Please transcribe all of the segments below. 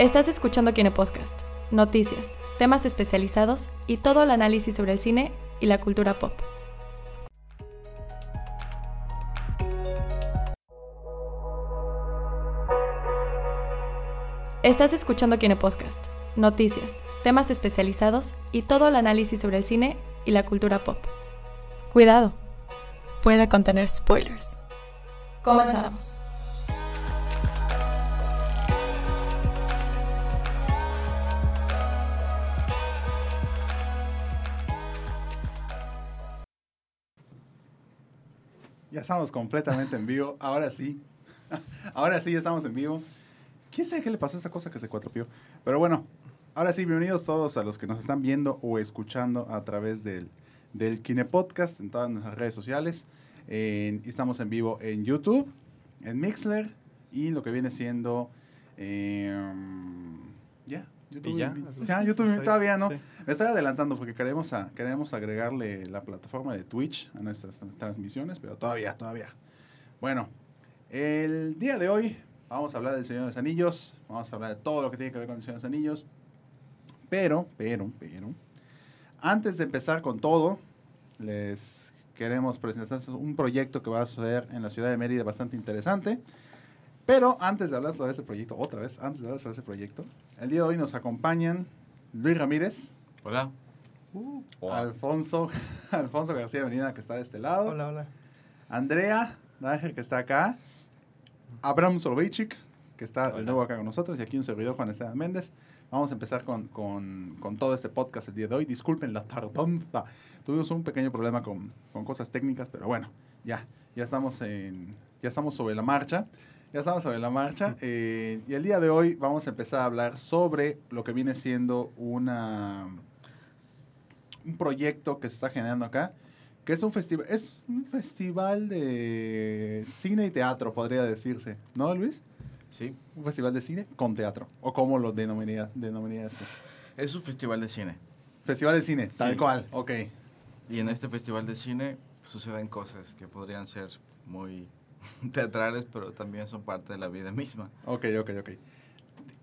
Estás escuchando Kine Podcast, noticias, temas especializados y todo el análisis sobre el cine y la cultura pop. Estás escuchando Kine Podcast, noticias, temas especializados y todo el análisis sobre el cine y la cultura pop. Cuidado, puede contener spoilers. Comenzamos. Ya estamos completamente en vivo. Ahora sí. Ahora sí, ya estamos en vivo. ¿Quién sabe qué le pasó a esta cosa que se cuatropió? Pero bueno, ahora sí, bienvenidos todos a los que nos están viendo o escuchando a través del, del Kine Podcast en todas nuestras redes sociales. En- estamos en vivo en YouTube, en Mixler y lo que viene siendo. em, YouTube. ¿Y ya? Ya, YouTube todavía no. sí. Me estoy adelantando porque queremos, a, queremos agregarle la plataforma de Twitch a nuestras tra- transmisiones, pero todavía, todavía. Bueno, el día de hoy vamos a hablar del Señor de los Anillos, vamos a hablar de todo lo que tiene que ver con el Señor de los Anillos, pero, pero, pero, antes de empezar con todo, les queremos presentar un proyecto que va a suceder en la ciudad de Mérida bastante interesante. Pero antes de hablar sobre ese proyecto, otra vez, antes de hablar sobre ese proyecto, el día de hoy nos acompañan Luis Ramírez, Hola. Alfonso, Alfonso García Avenida, que está de este lado. Hola, hola. Andrea Nájel, que está acá. Abraham Soloveitchik, que está de Hola. nuevo acá con nosotros. Y aquí un servidor, Juan Esteban Méndez. Vamos a empezar con, con, con todo este podcast el día de hoy. Disculpen la tardanza. Tuvimos un pequeño problema con, con cosas técnicas, pero bueno, ya, ya estamos en, ya estamos sobre la marcha. Ya estamos sobre la marcha. eh, y el día de hoy vamos a empezar a hablar sobre lo que viene siendo una un proyecto que se está generando acá, que es un festival, es un festival de cine y teatro, podría decirse, ¿no, Luis? Sí. Un festival de cine con teatro, o como lo denominaría, denominarías tú. Es un festival de cine. Festival de cine, tal cual, ok. Y en este festival de cine suceden cosas que podrían ser muy teatrales, pero también son parte de la vida misma. Ok, ok, ok.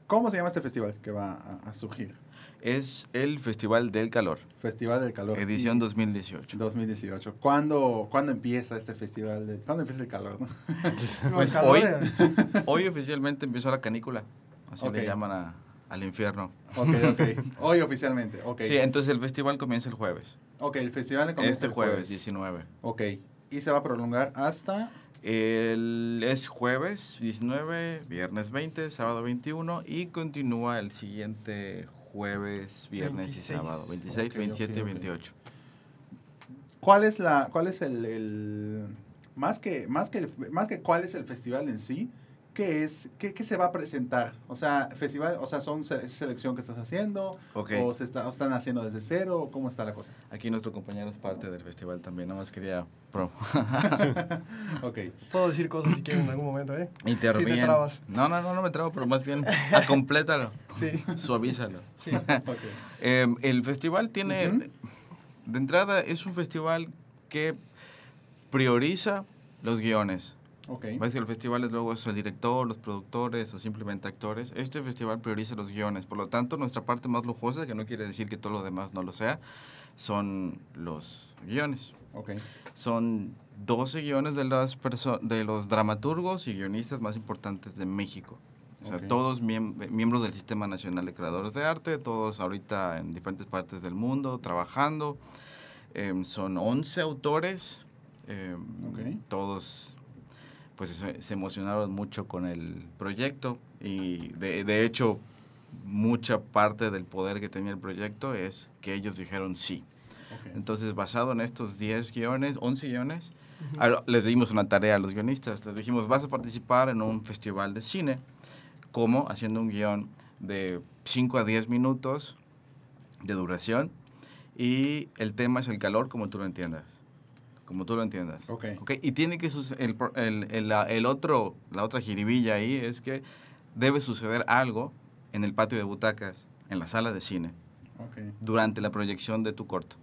¿Cómo se llama este festival que va a, a surgir? Es el Festival del Calor, Festival del Calor. edición Y- 2018. 2018. ¿Cuándo, ¿Cuándo empieza este festival? De, ¿Cuándo empieza el calor? no? Pues calor, hoy, hoy oficialmente empezó la canícula, así le llaman a- al infierno. Ok, ok. Hoy oficialmente, ok. Sí, entonces el festival comienza el jueves, Ok, el festival comienza este el jueves 19. Ok. Y se va a prolongar hasta... El, es jueves 19, viernes 20, sábado 21 y continúa el siguiente jueves, viernes 26. y sábado, 26, Ok, 27 ok, y ok. 28. ¿Cuál es la, cuál es el, el- más que, más que, más que cuál es el festival en sí? ¿Qué es, qué, qué se va a presentar? O sea, festival, o sea, son se- selección que estás haciendo, o se está, o están haciendo desde cero, o cómo está la cosa. aquí nuestro compañero es parte del festival también, nada más quería pro. Ok. Puedo decir cosas si quieren en algún momento, ¿eh? Interviene. Sí te trabas. No, no, no, no me trabo, pero más bien acomplétalo, Sí, suavízalo. sí. Ok. Eh, el festival tiene, de entrada, es un festival que prioriza los guiones. Ok. Ves que el festival es luego es el director, los productores o simplemente actores. Este festival prioriza los guiones. Por lo tanto, nuestra parte más lujosa, que no quiere decir que todo lo demás no lo sea, son los guiones. Ok. Son 12 guiones de, las de los dramaturgos y guionistas más importantes de México. O sea, Ok. todos miem- miembros del Sistema Nacional de Creadores de Arte, todos ahorita en diferentes partes del mundo trabajando. Em, son 11 autores, em, Ok. todos pues se, se emocionaron mucho con el proyecto y de, de hecho mucha parte del poder que tenía el proyecto es que ellos dijeron sí. Ok. Entonces, basado en estos 10 guiones, 11 guiones, a- les dimos una tarea a los guionistas. Les dijimos, vas a participar en un festival de cine, como haciendo un guion de 5 a 10 minutos de duración y el tema es el calor como tú lo entiendas. Como tú lo entiendas. Ok. Ok, Y tiene que suceder, el, el, el- otro, la otra jiribilla ahí es que debe suceder algo en el patio de butacas, en la sala de cine, Ok. durante la proyección de tu corto.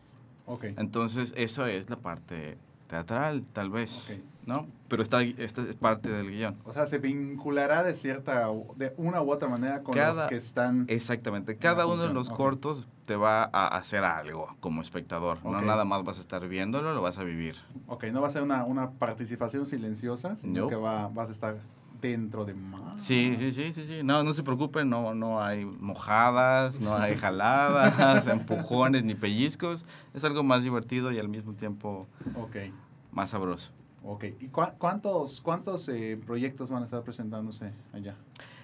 Ok. Entonces, eso es la parte teatral, tal vez, Ok. ¿no? Pero está, esta es parte del guion. O sea, se vinculará de cierta, de una u otra manera con Cada- los que están... Exactamente. Cada uno de los ok. cortos te va a hacer algo como espectador. No Ok. nada más vas a estar viéndolo, lo vas a vivir. Ok, no va a ser una, una participación silenciosa, sino No. que va, vas a estar dentro de más. Sí, sí, sí, sí, sí. No, no se preocupen, no, no hay mojadas, no hay jaladas, empujones ni pellizcos. Es algo más divertido y al mismo tiempo Ok, más sabroso. ok. ¿Y cuántos, cuántos eh, proyectos van a estar presentándose allá?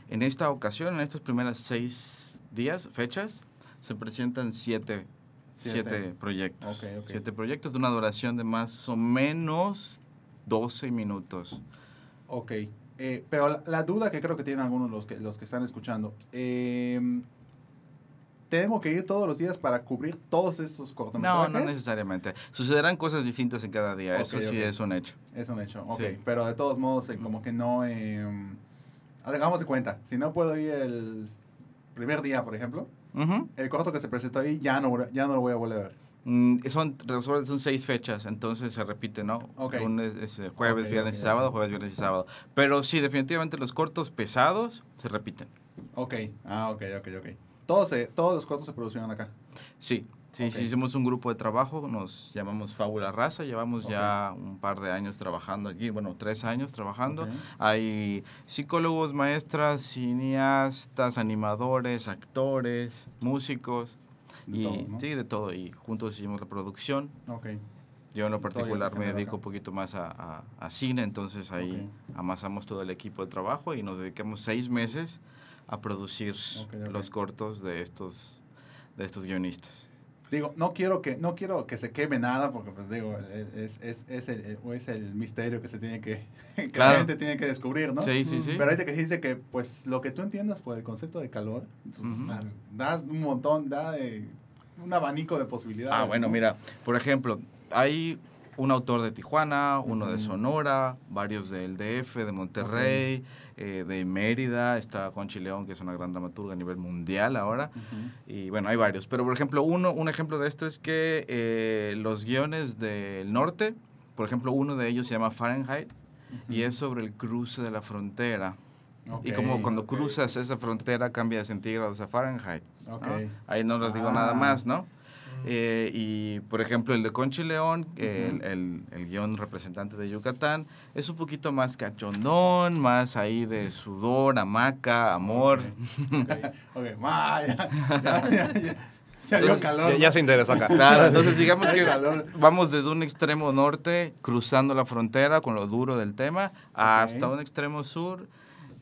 En esta ocasión, en estos primeros seis días, fechas, se presentan siete, Siete. siete proyectos. Ok, ok. Siete proyectos de una duración de más o menos 12 minutos. Ok, eh, pero la, la duda que creo que tienen algunos los que, los que están escuchando, eh, ¿tenemos que ir todos los días para cubrir todos estos No, cortometrajes? no necesariamente. Sucederán cosas distintas en cada día, eso sí es un hecho. Es un hecho, ok. Sí. Pero de todos modos, eh, como que no... Eh, hagamos de cuenta, si no puedo ir el primer día, por ejemplo, el corto que se presentó ahí ya no, ya no lo voy a volver a ver. Mm, son, son seis fechas, entonces se repite, ¿no? Ok. Lunes, es, eh, jueves, viernes y sábado, jueves, viernes y sábado. Pero sí, definitivamente los cortos pesados se repiten. Ok, ah, ok, ok, ok. Todos, se- todos los cortos se produjeron acá. Sí, sí, Ok. sí, hicimos un grupo de trabajo, nos llamamos Fábula Raza, llevamos ya un par de años trabajando aquí, bueno, tres años trabajando. Ok. Hay psicólogos, maestras, cineastas, animadores, actores, músicos. De y, todo, ¿no? Sí, de todo. Y juntos hicimos la producción. Yo en lo particular me dedico un poquito más a, a- a cine, entonces ahí amasamos todo el equipo de trabajo y nos dedicamos seis meses a producir los cortos de estos, de estos guionistas. Digo, no quiero que no quiero que se queme nada porque pues digo, es, es, es, el, es el misterio que se tiene que, que la gente tiene que descubrir, ¿no? Sí, sí, sí. Pero ahorita que dice que pues lo que tú entiendas por el concepto de calor, o sea, das un montón, da de, un abanico de posibilidades. Ah, bueno, ¿no? mira, por ejemplo, hay un autor de Tijuana, uno de. Sonora, varios del DF, de Monterrey, eh, de Mérida, está Conchi León, que es una gran dramaturga a nivel mundial ahora. Y bueno, hay varios. Pero por ejemplo, uno, un ejemplo de esto es que eh, los guiones del norte, por ejemplo, uno de ellos se llama Fahrenheit y es sobre el cruce de la frontera. y como cuando cruzas esa frontera cambia de centígrados a Fahrenheit. Ahí no les digo Ah. nada más, ¿no? Eh, y por ejemplo, el de Conchi León, el, el, el guion representante de Yucatán, es un poquito más cachondón, más ahí de sudor, hamaca, amor. Ok, ma, ya, ya, ya, ya, ya dio calor. Ya, ya se interesó acá. Claro, entonces digamos que vamos desde un extremo norte, cruzando la frontera con lo duro del tema, hasta un extremo sur,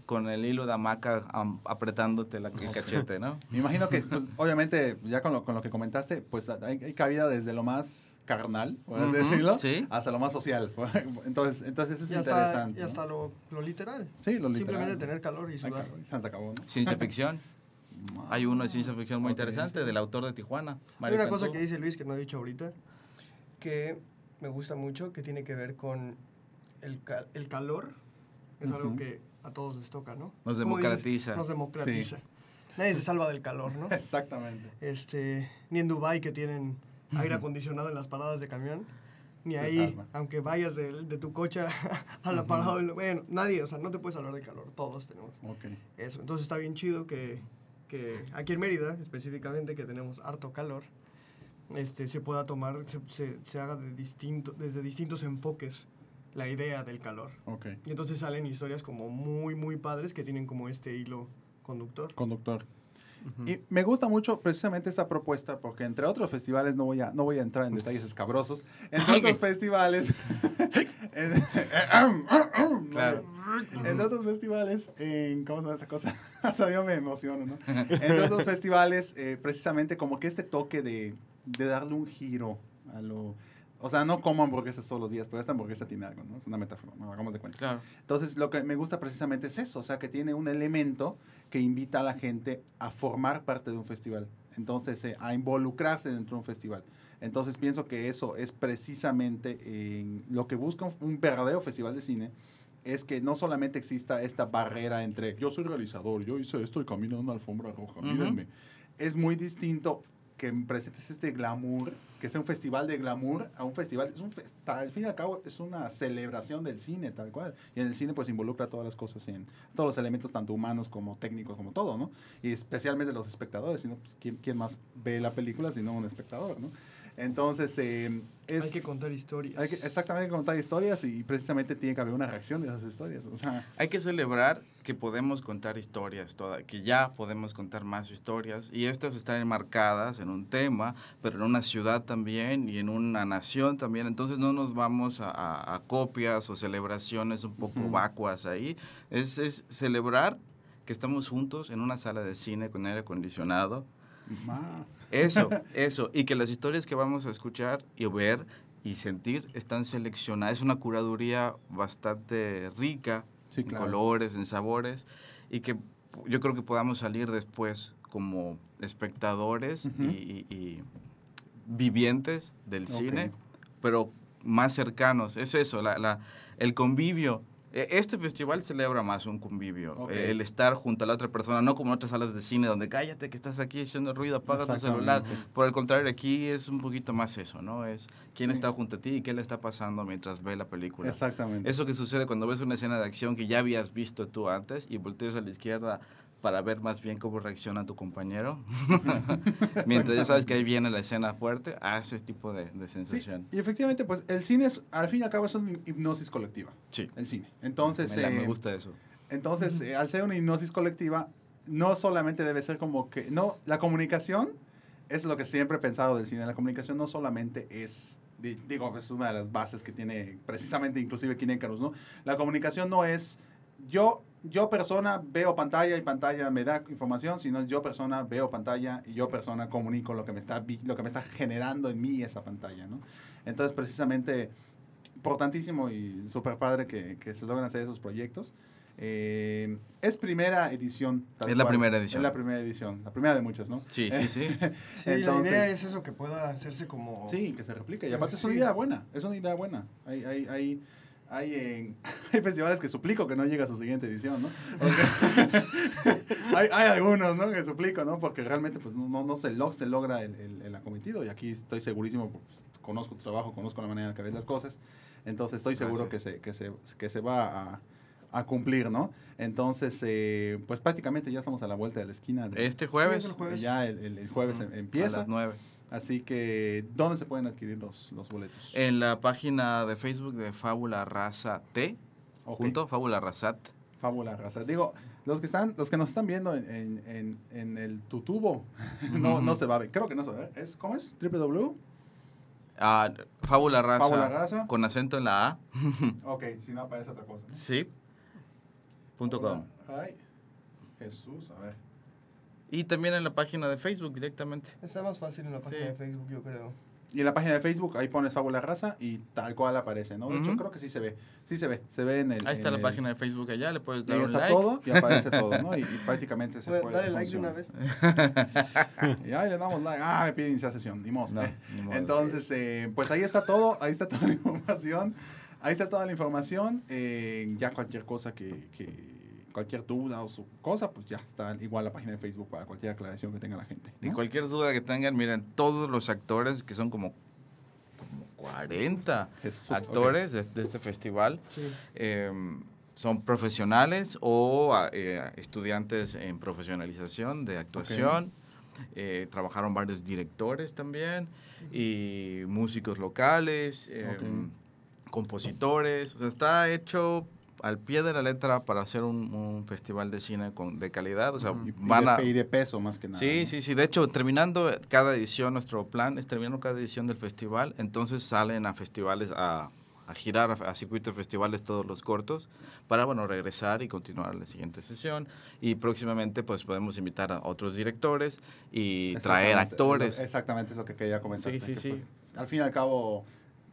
con el hilo de hamaca am- apretándote la, el cachete, ¿no? Me imagino que, pues, obviamente, ya con lo, con lo que comentaste, pues hay, hay cabida desde lo más carnal, por así decirlo, sí. hasta lo más social. Entonces, entonces eso es Y hasta, interesante. y ¿no? hasta lo, lo literal. Sí, lo literal. Simplemente tener calor y sudar. cabrón, Se acabó, ¿no? Ciencia ficción. Hay uno de ciencia ficción muy interesante, del autor de Tijuana. Hay una cosa que dice Luis que no he dicho ahorita, que me gusta mucho, que tiene que ver con el, ca- el calor. Es algo que a todos les toca, ¿no? Nos democratiza. Nos democratiza. Nadie se salva del calor, ¿no? Exactamente. Este, ni en Dubai que tienen aire acondicionado en las paradas de camión, ni Se ahí, salva. aunque vayas de, de tu coche a la parada, del- bueno, nadie, o sea, no te puedes hablar de calor, todos tenemos Ok. eso. Entonces está bien chido que, que aquí en Mérida, específicamente, que tenemos harto calor, este, se pueda tomar, se, se, se haga de distinto, desde distintos enfoques la idea del calor. Ok. Y entonces salen historias como muy, muy padres que tienen como este hilo conductor. Conductor. Y me gusta mucho precisamente esta propuesta porque entre otros festivales, no voy a, no voy a entrar en detalles escabrosos, entre otros festivales, Claro. entre otros festivales, en, ¿cómo se llama esta cosa? Hasta yo me emociono, ¿no? Entre otros festivales, eh, precisamente como que este toque de, de darle un giro a lo... O sea, no como hamburguesas todos los días, pero esta hamburguesa tiene algo, ¿no? Es una metáfora, ¿no? Hagamos de cuenta. Claro. Entonces, lo que me gusta precisamente es eso, o sea, que tiene un elemento que invita a la gente a formar parte de un festival, entonces, eh, a involucrarse dentro de un festival. Entonces, pienso que eso es precisamente en lo que busca un, un verdadero festival de cine, es que no solamente exista esta barrera entre yo soy realizador, yo hice esto y camino en una alfombra roja, Ujú. mírenme. Es muy distinto que presentes este glamour, que sea un festival de glamour a un festival, es un fe- ta- al fin y al cabo es una celebración del cine tal cual. Y en el cine pues involucra todas las cosas, en, todos los elementos tanto humanos como técnicos, como todo, ¿no? Y especialmente los espectadores, sino pues, ¿quién, quién más ve la película sino un espectador, ¿no? Entonces, eh, es... Hay que contar historias. hay que- exactamente hay que contar historias y precisamente tiene que haber una reacción de esas historias. O sea, Hay que celebrar que podemos contar historias, toda, que ya podemos contar más historias y estas están enmarcadas en un tema, pero en una ciudad también y en una nación también. Entonces no nos vamos a, a- a copias o celebraciones un poco Ujú. vacuas ahí. Es, es celebrar que estamos juntos en una sala de cine con aire acondicionado. ma- Eso, eso. Y que las historias que vamos a escuchar y ver y sentir están seleccionadas. Es una curaduría bastante rica Sí, en colores, en sabores, y que yo creo que podamos salir después como espectadores y, y- y vivientes del cine, pero más cercanos. Es eso, la, la- el convivio. E- Este festival celebra más un convivio, eh, el estar junto a la otra persona, no como en otras salas de cine donde cállate que estás aquí haciendo ruido, apaga tu celular. Por el contrario, aquí es un poquito más eso, ¿no? Es quién está junto a ti y qué le está pasando mientras ve la película. Exactamente. Eso que sucede cuando ves una escena de acción que ya habías visto tú antes y volteas a la izquierda para ver más bien cómo reacciona tu compañero. Mientras ya sabes que ahí viene la escena fuerte, a ese tipo de, de Sí, sensación. y efectivamente, pues el cine es, al fin y al cabo es una hipnosis colectiva, Sí. el cine. Entonces, me, la- me eh, gusta eso. entonces eh, al ser una hipnosis colectiva, no solamente debe ser como que, no, la comunicación es lo que siempre he pensado del cine. La comunicación no solamente es, di- digo, es una de las bases que tiene precisamente inclusive Kinecarus, ¿no? La comunicación no es yo, yo persona veo pantalla y pantalla me da información, sino yo persona veo pantalla y yo persona comunico lo que me está, lo que me está generando en mí esa pantalla, ¿no? Entonces, precisamente, importantísimo y súper padre que, que se logran hacer esos proyectos. Eh, es primera edición. tal Es la cual. primera edición. Es la primera edición, la primera de muchas, ¿no? Sí, sí, sí. Sí, Entonces- la idea es eso, que pueda hacerse como... Sí, que se replique. Y Sí, aparte es una idea buena, es una idea buena. Hay, hay, hay, hay, en- hay festivales que suplico que no llegue a su siguiente edición, ¿no? Porque hay, hay algunos, ¿no? Que suplico, ¿no? Porque realmente pues no, no, no se, log- se logra el, el, el acometido y aquí estoy segurísimo, pues, conozco tu trabajo, conozco la manera en que ves las cosas, entonces estoy seguro que se, que, se, que se va a, a cumplir, ¿no? Entonces, eh, pues prácticamente ya estamos a la vuelta de la esquina. de- Este jueves, Sí, es el jueves. Ya el, el- el jueves em- a empieza. las 9. Así que, ¿dónde se pueden adquirir los, los boletos? En la página de Facebook de Fábula Raza T, junto, Fábula Razat. Fábula Raza. Digo, los que están, los que nos están viendo en, en, en, el tutubo, no, no se va a ver. Creo que no se va a ver. ¿Es, ¿Cómo es? www. Ah, Fábula Raza, Fábula Raza. con acento en la A. Ok, si no aparece otra cosa. Sí. Punto com. Ay, Jesús, a ver. Y también en la página de Facebook directamente. Está más fácil en la página Sí. de Facebook, yo creo. Y en la página de Facebook, ahí pones Fábula Raza y tal cual aparece, ¿no? De hecho, creo que sí se ve. Sí se ve. Se ve en el. Ahí está la el- página de Facebook allá, le puedes dar ahí un está like. todo y aparece todo, ¿no? Y, y prácticamente se Bueno, puede. Dale like de una vez. Y ahí le damos like. Ah, me pide iniciar sesión. Ni modo. No. Entonces, eh, pues ahí está todo, ahí está toda la información, ahí está toda la información, eh, ya cualquier cosa que, que- cualquier duda o su cosa, pues ya está igual la página de Facebook para cualquier aclaración que tenga la gente. Y ¿no? cualquier duda que tengan, miren, todos los actores, que son como, como 40 Jesús, actores de, de este festival, Sí. eh, son profesionales o a- eh, estudiantes en profesionalización de actuación. Eh, trabajaron varios directores también y músicos locales, eh, compositores. O sea, está hecho al pie de la letra para hacer un, un festival de cine con, de calidad. O sea. Y, van de, a... y de peso más que nada. Sí, ¿no? sí, sí. De hecho, terminando cada edición, nuestro plan es terminando cada edición del festival, entonces salen a festivales, a, a girar a, circuitos de festivales todos los cortos, para, bueno, regresar y continuar la siguiente sesión. Y próximamente, pues, podemos invitar a otros directores y traer actores. Exactamente es lo que quería comentar. Sí, sí, sí. al fin y al cabo,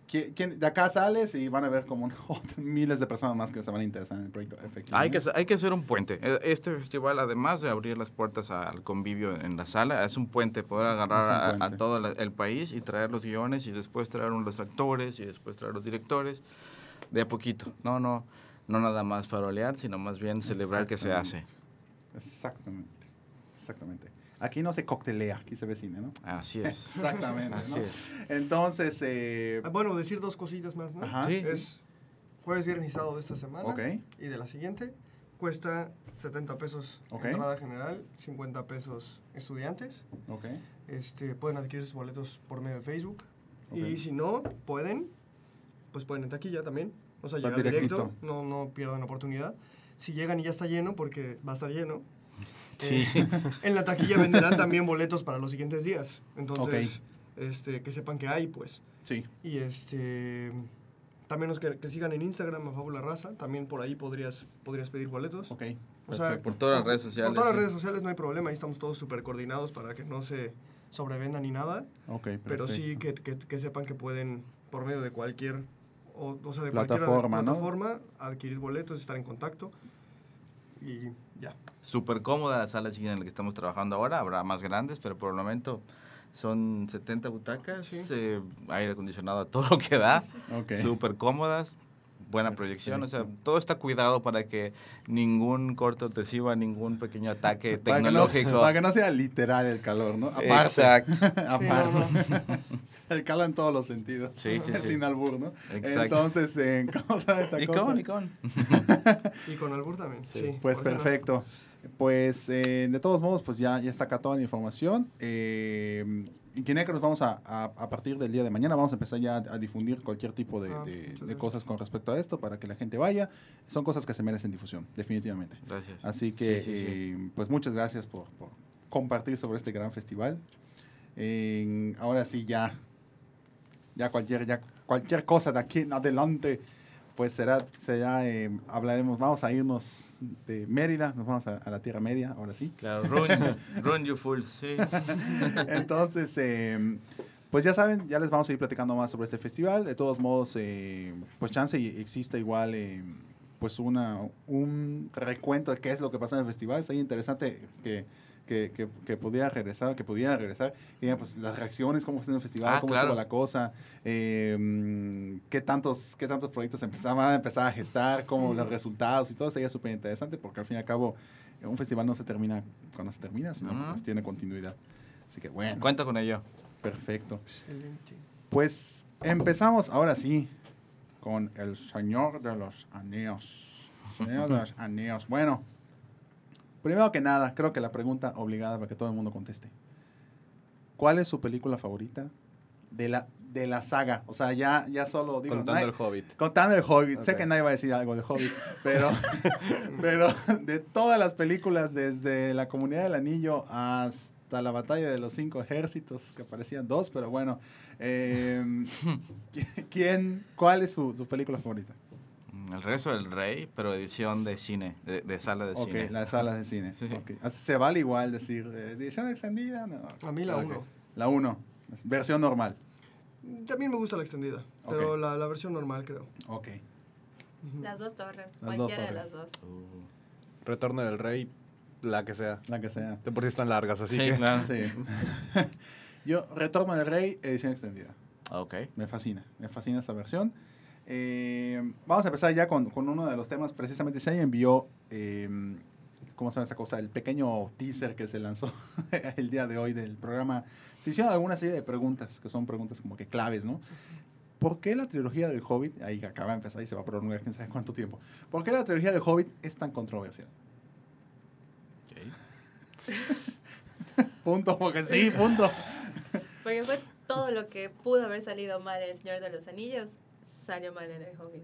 ¿quién- quién- de acá sales y van a ver como miles de personas más que se van a interesar en el proyecto. Hay que, hay que hacer un puente. E- Este festival, además de abrir las puertas al convivio en la sala, es un puente, poder agarrar un a- a, puente. todo la- el país y traer los guiones y después traer los actores y después traer los directores, de a poquito. No, no, no nada más farolear, sino más bien celebrar que se hace. Exactamente. Exactamente. Aquí no se coctelea, aquí se ve cine, ¿no? Así es. Exactamente. Así ¿no? es. Entonces, eh, Ah, Bueno, decir dos cositas más, ¿no? Ajá. Sí. Es jueves, viernes y sábado de esta semana. Ok. Y de la siguiente. Cuesta 70 pesos Ok. entrada general, 50 pesos estudiantes. ok, Este, pueden adquirir sus boletos por medio de Facebook. Ok. Y si no pueden, pues pueden en taquilla también. O sea, llegar directo, no, no pierdan oportunidad. Si llegan y ya está lleno, porque va a estar lleno, Sí. eh, en la taquilla venderán también boletos para los siguientes días. Entonces, este, que sepan que hay, pues. sí, Y este también los que, que sigan en Instagram a Fábula Raza, también por ahí podrías, podrías pedir boletos. ok. O sea. Por todas las redes sociales. Por todas las redes sociales no hay problema, ahí estamos todos súper coordinados para que no se sobrevendan ni nada, Ok, pero sí que, que- que sepan que pueden, por medio de cualquier, o, o sea, de cualquier Plataforma, ¿no? plataforma, adquirir boletos, estar en contacto y ya. Súper cómoda la sala chiquita en la que estamos trabajando ahora. Habrá más grandes, pero por el momento son 70 butacas, Sí. eh, aire acondicionado a todo lo que da, Ok. súper cómodas, buena proyección. O sea, todo está cuidado para que ningún corto reciba ningún pequeño ataque Para que, no, tecnológico. para que no sea literal el calor, ¿no? Aparte. Exacto. Aparte. Sí, no, El calor en todos los sentidos. Sí, sí, sí. Sin albur, ¿no? Exacto. Entonces, eh, ¿cómo se llama esa Y cosa? con, y con. Y con Albur también, sí. Pues perfecto. Pues eh, de todos modos, pues ya, ya está acá toda la información. Eh, en Kineca nos vamos a, a, a partir del día de mañana, vamos a empezar ya a, a difundir cualquier tipo de, Ah, de- cosas con respecto a esto para que la gente vaya. Son cosas que se merecen difusión, definitivamente. Gracias. Así que, Sí, sí, sí. eh, pues muchas gracias por, por compartir sobre este gran festival. En- ahora sí, ya, ya cualquier, ya cualquier cosa de aquí en adelante, pues será, será eh, hablaremos, vamos a irnos de Mérida, nos vamos a, a la Tierra Media, ahora sí. Claro, run, run you fool, sí. Entonces, eh, pues ya saben, ya les vamos a ir platicando más sobre este festival. De todos modos, eh, pues chance existe igual, pues una, un recuento de qué es lo que pasó en el festival. Sería interesante que, que, que, que pudiera regresar, que pudiera regresar. Y ya, pues las reacciones, cómo en el festival, Ah, cómo claro. estuvo la cosa, eh, qué, tantos, qué tantos proyectos empezaban a empezar a gestar, cómo los resultados y todo. Sería súper interesante porque al fin y al cabo un festival no se termina cuando se termina, sino que pues tiene continuidad. Así que bueno. Cuenta con ello. Perfecto. Excelente. Pues empezamos ahora sí con el Señor de los Anillos. Señor de los Anillos. Bueno, primero que nada, creo que la pregunta obligada para que todo el mundo conteste. ¿Cuál es su película favorita de la, de la saga? O sea, ya, ya solo digo... Contando nadie- el Hobbit. Contando el Hobbit. Sé que nadie va a decir algo de Hobbit, pero, pero de todas las películas, desde La Comunidad del Anillo hasta la Batalla de los Cinco Ejércitos, que parecían dos, pero bueno. eh, ¿quién, ¿Cuál es su, su película favorita? El resto del rey, pero edición de cine, de, de sala de Ok, cine. las salas de cine. Sí. ok. Así Se vale igual decir, eh, edición extendida, no. A mí la Ok. 1. La 1, versión normal. También me gusta la extendida, Ok. pero la, la versión normal creo. Ok. Las dos torres, Las dos cualquiera de torres. las dos. Uh, Retorno del Rey, la que sea. La que sea. De por sí están largas, así sí, que. claro. Sí. Yo, Retorno del Rey, edición extendida. Ok. Me fascina, me fascina esa versión. Eh, vamos a empezar ya con, con uno de los temas. Precisamente se envió, eh, ¿cómo se llama esta cosa? El pequeño teaser que se lanzó el día de hoy del programa. Se hicieron alguna serie de preguntas, que son preguntas como que claves, ¿no? ¿Por qué la trilogía del Hobbit, ahí acaba de empezar y se va a prolongar quién sabe cuánto tiempo, ¿por qué la trilogía del Hobbit es tan controversial? ok. Punto, porque sí, punto. Porque fue todo lo que pudo haber salido mal en El Señor de los Anillos, salió mal en El Hobbit.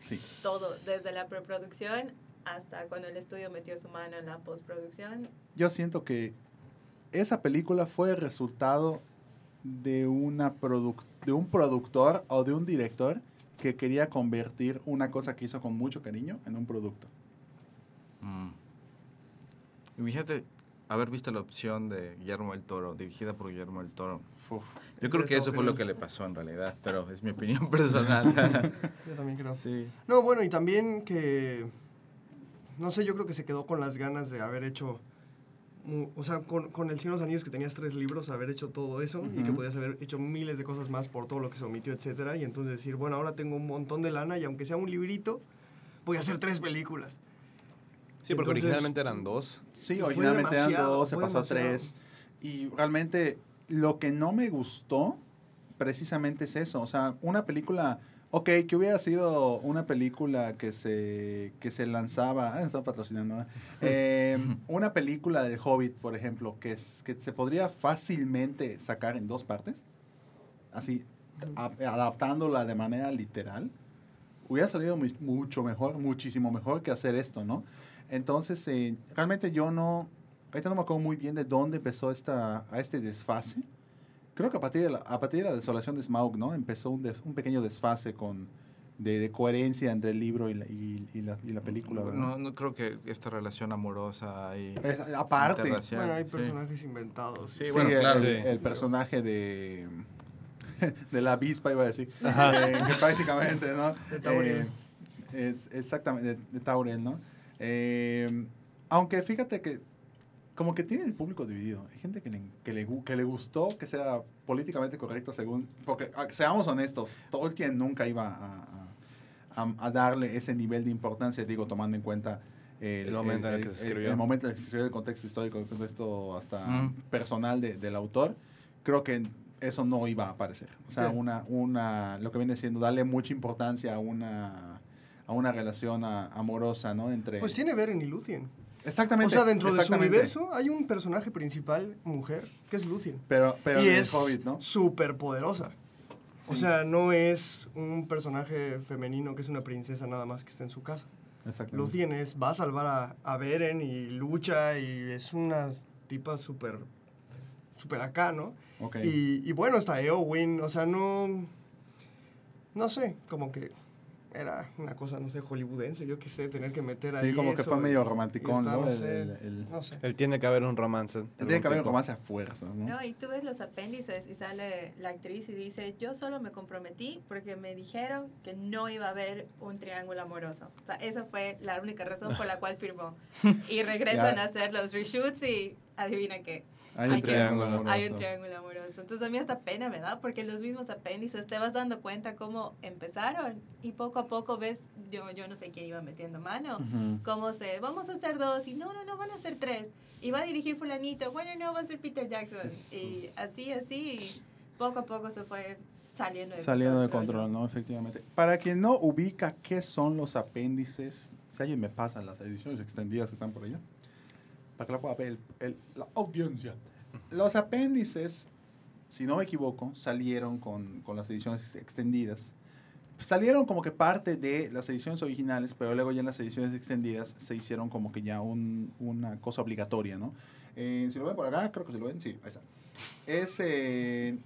Sí, Todo, desde la preproducción hasta cuando el estudio metió su mano en la postproducción. yo siento que esa película fue el resultado de, una produc- de un productor o de un director que quería convertir una cosa que hizo con mucho cariño en un producto. Mm. Imagínate haber visto la opción de Guillermo del Toro, dirigida por Guillermo del Toro. Uf. Yo creo que eso fue lo que le pasó en realidad, pero es mi opinión personal. Yo también creo. sí. No, bueno, y también que, no sé, yo creo que se quedó con las ganas de haber hecho, o sea, con, con El Señor de los Anillos que tenías tres libros, haber hecho todo eso y que podías haber hecho miles de cosas más por todo lo que se omitió, etcétera, y entonces decir, bueno, ahora tengo un montón de lana y aunque sea un librito, voy a hacer tres películas. Sí, porque Entonces, originalmente eran dos. Sí, originalmente eran dos, se pasó a tres. Y realmente lo que no me gustó precisamente es eso. O sea, una película, ok, que hubiera sido una película que se, que se lanzaba, ah, está patrocinando, ¿eh? Eh, una película de Hobbit, por ejemplo, que, es, que se podría fácilmente sacar en dos partes, así, a- adaptándola de manera literal, hubiera salido mu- mucho mejor, muchísimo mejor que hacer esto, ¿no? Entonces, eh, realmente yo no, ahorita no me acuerdo muy bien de dónde empezó esta, a este desfase. Creo que a partir de la, a partir de la desolación de Smaug, ¿no? Empezó un, des- un pequeño desfase con, de, de coherencia entre el libro y la, y, y la, y la película, ¿verdad? No, no creo que esta relación amorosa y Es- aparte, Bueno, hay sí. personajes inventados. Sí, Sí, bueno, el, claro. el- Sí. el personaje de, de la avispa, iba a decir, Ajá. Eh, prácticamente, ¿no? De Tauriel. Eh, es exactamente, de, de Tauriel, ¿no? Eh, aunque fíjate que como que tiene el público dividido. Hay gente que le, que le, gu- que le gustó que sea políticamente correcto según... Porque, seamos honestos, Tolkien nunca iba a, a- a- a darle ese nivel de importancia, digo, tomando en cuenta... El momento en el que se escribió. El, momento en el que se escribió, el contexto histórico, el contexto hasta Mm. personal de- del autor. Creo que eso no iba a aparecer. O sea, una, una, lo que viene siendo darle mucha importancia a una, a una relación a- amorosa, ¿no? Entre... Pues tiene Beren y Lucien. Exactamente. O sea, dentro de su universo hay un personaje principal, mujer, que es Lucien. Pero, pero y en es Hobbit, ¿no? súper poderosa. O sea, no es un personaje femenino que es una princesa nada más que está en su casa. Exactamente. Lucien es, va a salvar a, a Beren y lucha y es una tipa súper, súper acá, ¿no? Y, y bueno, está Eowyn, o sea, no, no sé, como que era una cosa, no sé, hollywoodense, yo qué sé, tener que meter ahí Sí, como que eso fue y- medio romanticón, está, ¿no? El- sé, el- el- no sé. Él tiene que haber un romance. Tiene que haber un romance a fuerza, ¿no? No, y tú ves los apéndices y sale la actriz y dice, yo solo me comprometí porque me dijeron que no iba a haber un triángulo amoroso. O sea, esa fue la única razón por la cual firmó. Y regresan a hacer los reshoots y adivina qué. Hay un Hay triángulo amoroso. Hay un triángulo amoroso. Entonces a mí hasta pena me da porque los mismos apéndices te vas dando cuenta cómo empezaron y poco a poco ves, yo, yo no sé quién iba metiendo mano, Ujú. cómo se, vamos a hacer dos y no, no, no, van a ser tres. Y va a dirigir fulanito, bueno, no, va a ser Peter Jackson. Y Jesús. así, así, y poco a poco se fue saliendo de Saliendo de control, ¿no? Efectivamente. Para quien no ubica qué son los apéndices, si alguien me pasa las ediciones extendidas que están por allá, para que la pueda ver el- el- la audiencia. Los apéndices, si no me equivoco, salieron con, con las ediciones extendidas. Salieron como que parte de las ediciones originales, pero luego ya en las ediciones extendidas se hicieron como que ya un- una cosa obligatoria, ¿no? Eh, si lo ven por acá, creo que si lo ven, sí, ahí está. Es, eh,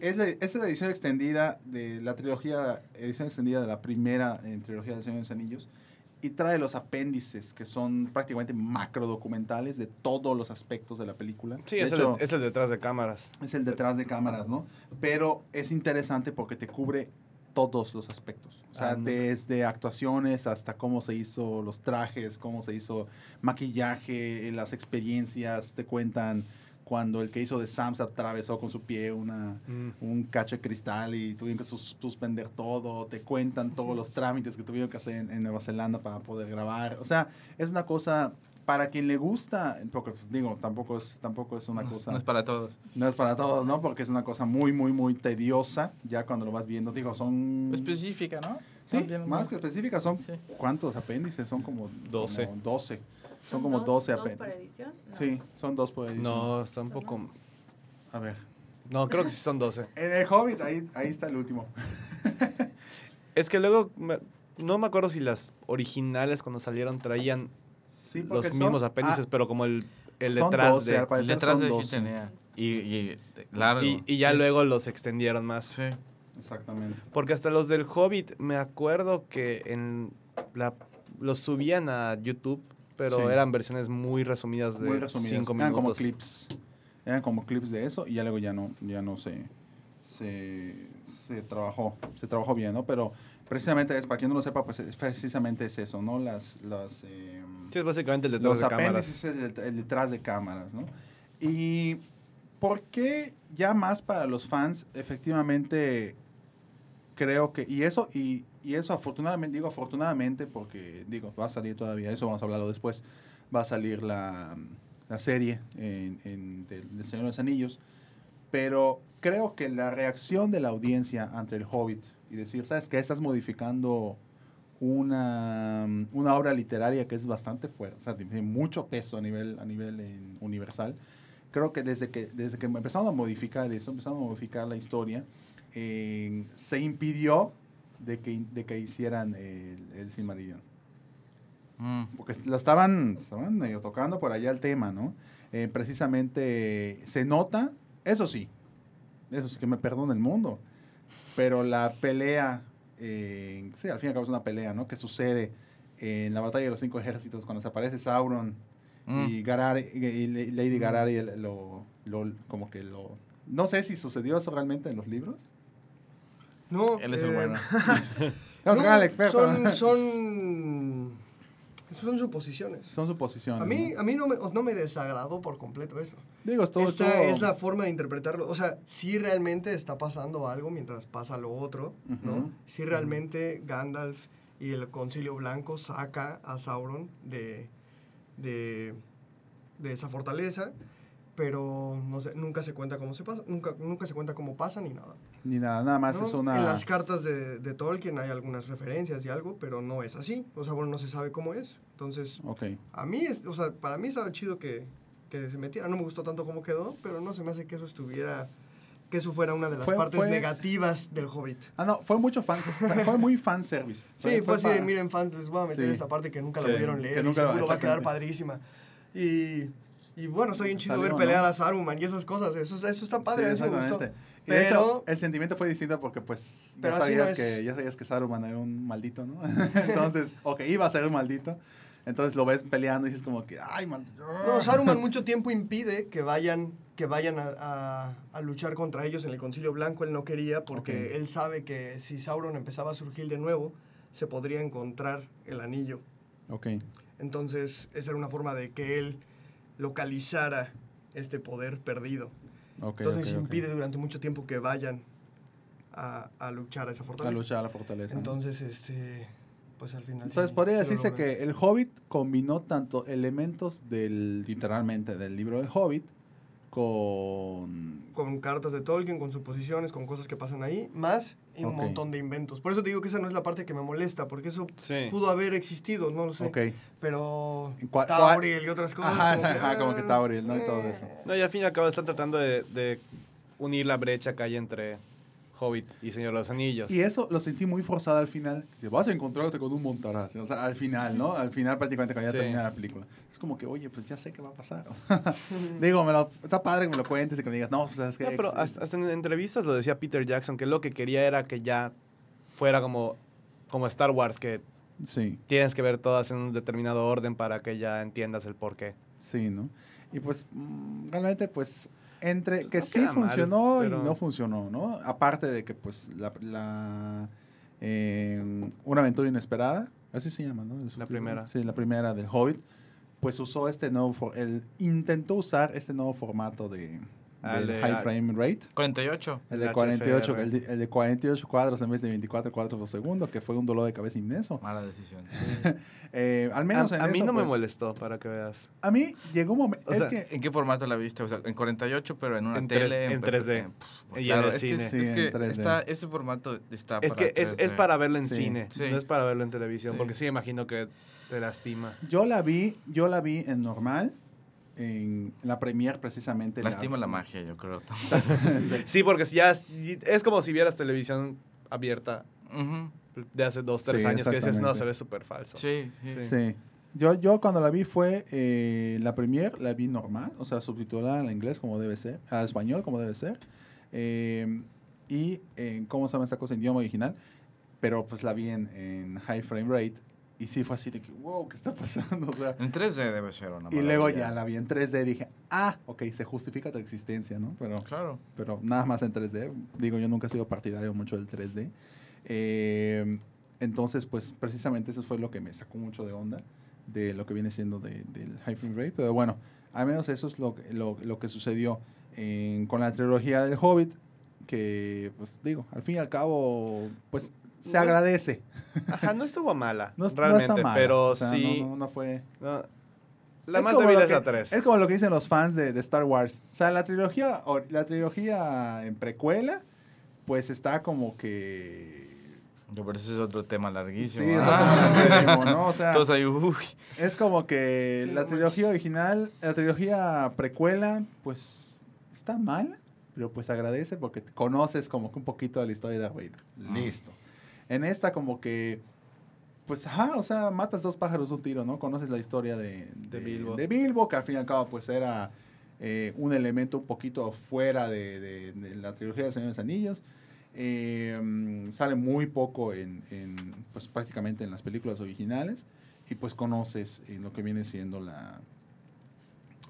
es, la, es la edición extendida de la trilogía, edición extendida de la primera eh, trilogía de Señor de los Anillos, y trae los apéndices, que son prácticamente macro documentales de todos los aspectos de la película. Sí, De es, hecho, el, es el detrás de cámaras. es el detrás de cámaras, ¿no? Pero es interesante porque te cubre todos los aspectos. O sea, Ah, desde actuaciones hasta cómo se hizo los trajes, cómo se hizo maquillaje, las experiencias, te cuentan cuando el que hizo de Sam se atravesó con su pie una, Mm. un cacho de cristal y tuvieron que sus- suspender todo, te cuentan todos los trámites que tuvieron que hacer en, en Nueva Zelanda para poder grabar. O sea, es una cosa para quien le gusta, porque pues, digo, tampoco es, tampoco es una No, cosa... no es para todos. No es para todos, ¿no? Porque es una cosa muy, muy, muy tediosa. Ya cuando lo vas viendo, digo, son... Específica, ¿no? Sí, más que específicas, son... Sí. ¿Cuántos apéndices? Son como... Doce. como 12. Son ¿Son como dos- 12 dos por edición? No. Sí, son dos por edición. No, está un poco... A ver. No, creo que sí son 12. En el Hobbit, ahí, ahí está el último. Es que luego, me- no me acuerdo si las originales cuando salieron traían Sí, los son- mismos apéndices, ah, pero como el, el detrás 12, al de... parecer Detrás son de sí 12. tenía. Y, y largo. Y, y ya Sí. luego los extendieron más. Sí. Exactamente. Porque hasta los del Hobbit, me acuerdo que en la, los subían a YouTube, pero Sí. eran versiones muy resumidas de Muy resumidas. 5 Eran minutos. como clips. Eran como clips de eso y ya luego ya no, ya no se, se, se trabajó. Se trabajó bien, ¿no? Pero precisamente es, para quien no lo sepa, pues es- precisamente es eso, ¿no? Las... las em, Sí, es básicamente el detrás los de cámaras. el, el detrás de cámaras, ¿no? Y ¿por qué ya más para los fans, efectivamente, creo que, y eso, y, y eso afortunadamente, digo afortunadamente porque, digo, va a salir todavía, eso vamos a hablarlo después, va a salir la, la serie en, en del, Señor de los Anillos, pero creo que la reacción de la audiencia ante el Hobbit y decir, ¿sabes qué? Estás modificando una, una obra literaria que es bastante fuerte, o sea, tiene mucho peso a nivel, a nivel en- universal. Creo que desde que, desde que empezaron a modificar eso, empezaron a modificar la historia, eh, se impidió de que, de que hicieran el, el Silmarillion. Mm. Porque lo estaban, estaban medio tocando por allá el tema, ¿no? Eh, precisamente se nota, eso sí, eso sí que me perdona el mundo, pero la pelea, eh, sí, al fin y al cabo es una pelea, ¿no? Que sucede en la batalla de los cinco ejércitos cuando se aparece Sauron Mm. y, Garar, y, y Lady Garari lo, lo, como que lo... No sé si sucedió eso realmente en los libros. No, Él es el eh, bueno. Vamos a no, sacar al experto. Son, son, son suposiciones. Son suposiciones. A mí, ¿no? a mí no, me, no me desagradó por completo eso. Digo, es todo, Esta todo- es la forma de interpretarlo. O sea, si realmente está pasando algo mientras pasa lo otro, ¿no? Ujú. Si realmente Gandalf y el Concilio Blanco saca a Sauron de, de, de esa fortaleza, pero no sé, nunca se cuenta cómo se pasa, nunca, nunca se cuenta cómo pasa ni nada. Ni nada, nada más ¿no? es una... En las cartas de, de Tolkien hay algunas referencias y algo, pero no es así. O sea, bueno, no se sabe cómo es. Entonces, a mí, es, o sea, para mí estaba chido que, que se metiera. No me gustó tanto cómo quedó, pero no se me hace que eso estuviera, que eso fuera una de las Fue- partes fue- negativas del Hobbit. Ah, no, fue mucho fan, fue muy fan service. Sí, fue así de, miren, fans, les voy a meter Sí. esta parte que nunca Sí, la pudieron que leer nunca y la- seguro va a quedar padrísima. Y, y bueno, está bien chido ver pelear a Saruman y esas cosas. Eso, eso está padre, Sí, eso me gustó. Y de Pero, hecho, el sentimiento fue distinto porque pues ya Pero sabías, no es. que, ya sabías que Saruman era un maldito, ¿no? Entonces, o que iba a ser un maldito. Entonces lo ves peleando y dices como que, ay, maldito. no, Saruman mucho tiempo impide que vayan, que vayan a, a- a luchar contra ellos en el Concilio Blanco. Él no quería porque él sabe que si Sauron empezaba a surgir de nuevo, se podría encontrar el anillo. Ok, Entonces, esa era una forma de que él localizara este poder perdido. Entonces, impide durante mucho tiempo que vayan a, a luchar a esa A fortaleza. luchar a la fortaleza. ¿no? Entonces, este, pues al final. Entonces sí- podría sí decirse que el Hobbit combinó tanto elementos del, literalmente, del libro del Hobbit con... Con cartas de Tolkien, con suposiciones, con cosas que pasan ahí, más y un montón de inventos. Por eso te digo que esa no es la parte que me molesta, porque eso Sí. pudo haber existido, no lo sé. Ok. Pero ¿Cuál- Tauriel y otras cosas. Ajá, como que, ajá, como que Tauriel, ¿no? Y todo eso. No, y al fin y al cabo están tratando de, de unir la brecha que hay entre Hobbit y Señor de los Anillos. Y eso lo sentí muy forzado al final. Dice, vas a encontrarte con un montaraz. O sea, al final, ¿no? Al final prácticamente cuando ya Sí. termina la película. Es como que, oye, pues ya sé qué va a pasar. Digo, me lo, está padre que me lo cuentes y que me digas, no, pues es que... No, pero hasta, hasta en entrevistas lo decía Peter Jackson, que lo que quería era que ya fuera como, como Star Wars, que Sí, tienes que ver todas en un determinado orden para que ya entiendas el porqué. sí, ¿no? Y pues, mm, realmente, pues, entre Pues que no sí mal, funcionó pero- y no funcionó, ¿no? Aparte de que, pues, la... la eh, una aventura inesperada, así se llama, ¿no? Subtítulo. primera. Sí, la primera del Hobbit. Pues usó este nuevo... for- el, intentó usar este nuevo formato de... Del de- high frame rate. 48. El de, El 48, HFR. el, de, el de 48 cuadros en vez de 24 cuadros por segundo, que fue un dolor de cabeza inmenso. Mala decisión. Eh, al menos a, en a mí eso, no me pues, molestó, para que veas. A mí llegó un momento. Es sea, que. ¿En qué formato la viste? O sea, en 48, pero en una En tele. tres- en 3D. pff, Y en el es que, cine. es, Sí, es en que 3D. está, ese formato está Es para que es, es 3D. para verlo en Sí. cine, Sí. no es para verlo en televisión, Sí. porque sí imagino que te lastima. Yo la vi, yo la vi en normal, en la premier precisamente. Lastima la magia, yo creo. Sí, porque si ya es, es como si vieras televisión abierta de hace dos, tres Sí, años, que dices, no, se ve súper falso. Sí, sí. Sí. Sí. Yo, yo cuando la vi fue eh, la premier, la vi normal, o sea, subtitulada al inglés como debe ser, al español como debe ser. eh, y en, ¿cómo se llama esta cosa? En idioma original. Pero pues la vi en, en high frame rate. Y sí fue así de que, wow, ¿qué está pasando? O sea, En 3D debe ser una y luego ya la vi en 3D y dije, ah, ok, se justifica tu existencia, ¿no? Pero, Claro. pero nada más en 3D. Digo, yo nunca he sido partidario mucho del 3D. Eh, entonces, pues precisamente eso fue lo que me sacó mucho de onda de lo que viene siendo de- del High Frame Rate. Pero bueno, al menos eso es lo, lo, lo que sucedió en- con la trilogía del Hobbit, que, pues digo, al fin y al cabo, pues se No es- agradece. Ajá, no estuvo mala, No, es- no realmente, está mal. pero o sea, sí... No, no, no fue. no. la Es más débil es la que- 3. Es como lo que dicen los fans de, de Star Wars. O sea, la trilogía, la trilogía en precuela, pues está como que. Yo, pero ese es otro tema larguísimo. Sí, es larguísimo, ¿no? O sea, Entonces ahí, uy. es como que Sí, la trilogía original, la trilogía precuela, pues está mal, pero pues agradece porque te conoces como que un poquito de la historia de Darth Vader. Ah. Listo. En esta como que, pues, ajá, o sea, matas dos pájaros de un tiro, ¿no? Conoces la historia de, De Bilbo. de Bilbo, que al fin y al cabo pues era eh, un elemento un poquito fuera de, la trilogía de Señor de los Anillos. Eh, mm, sale muy poco en, en, pues prácticamente en las películas originales y pues conoces eh, lo que viene siendo la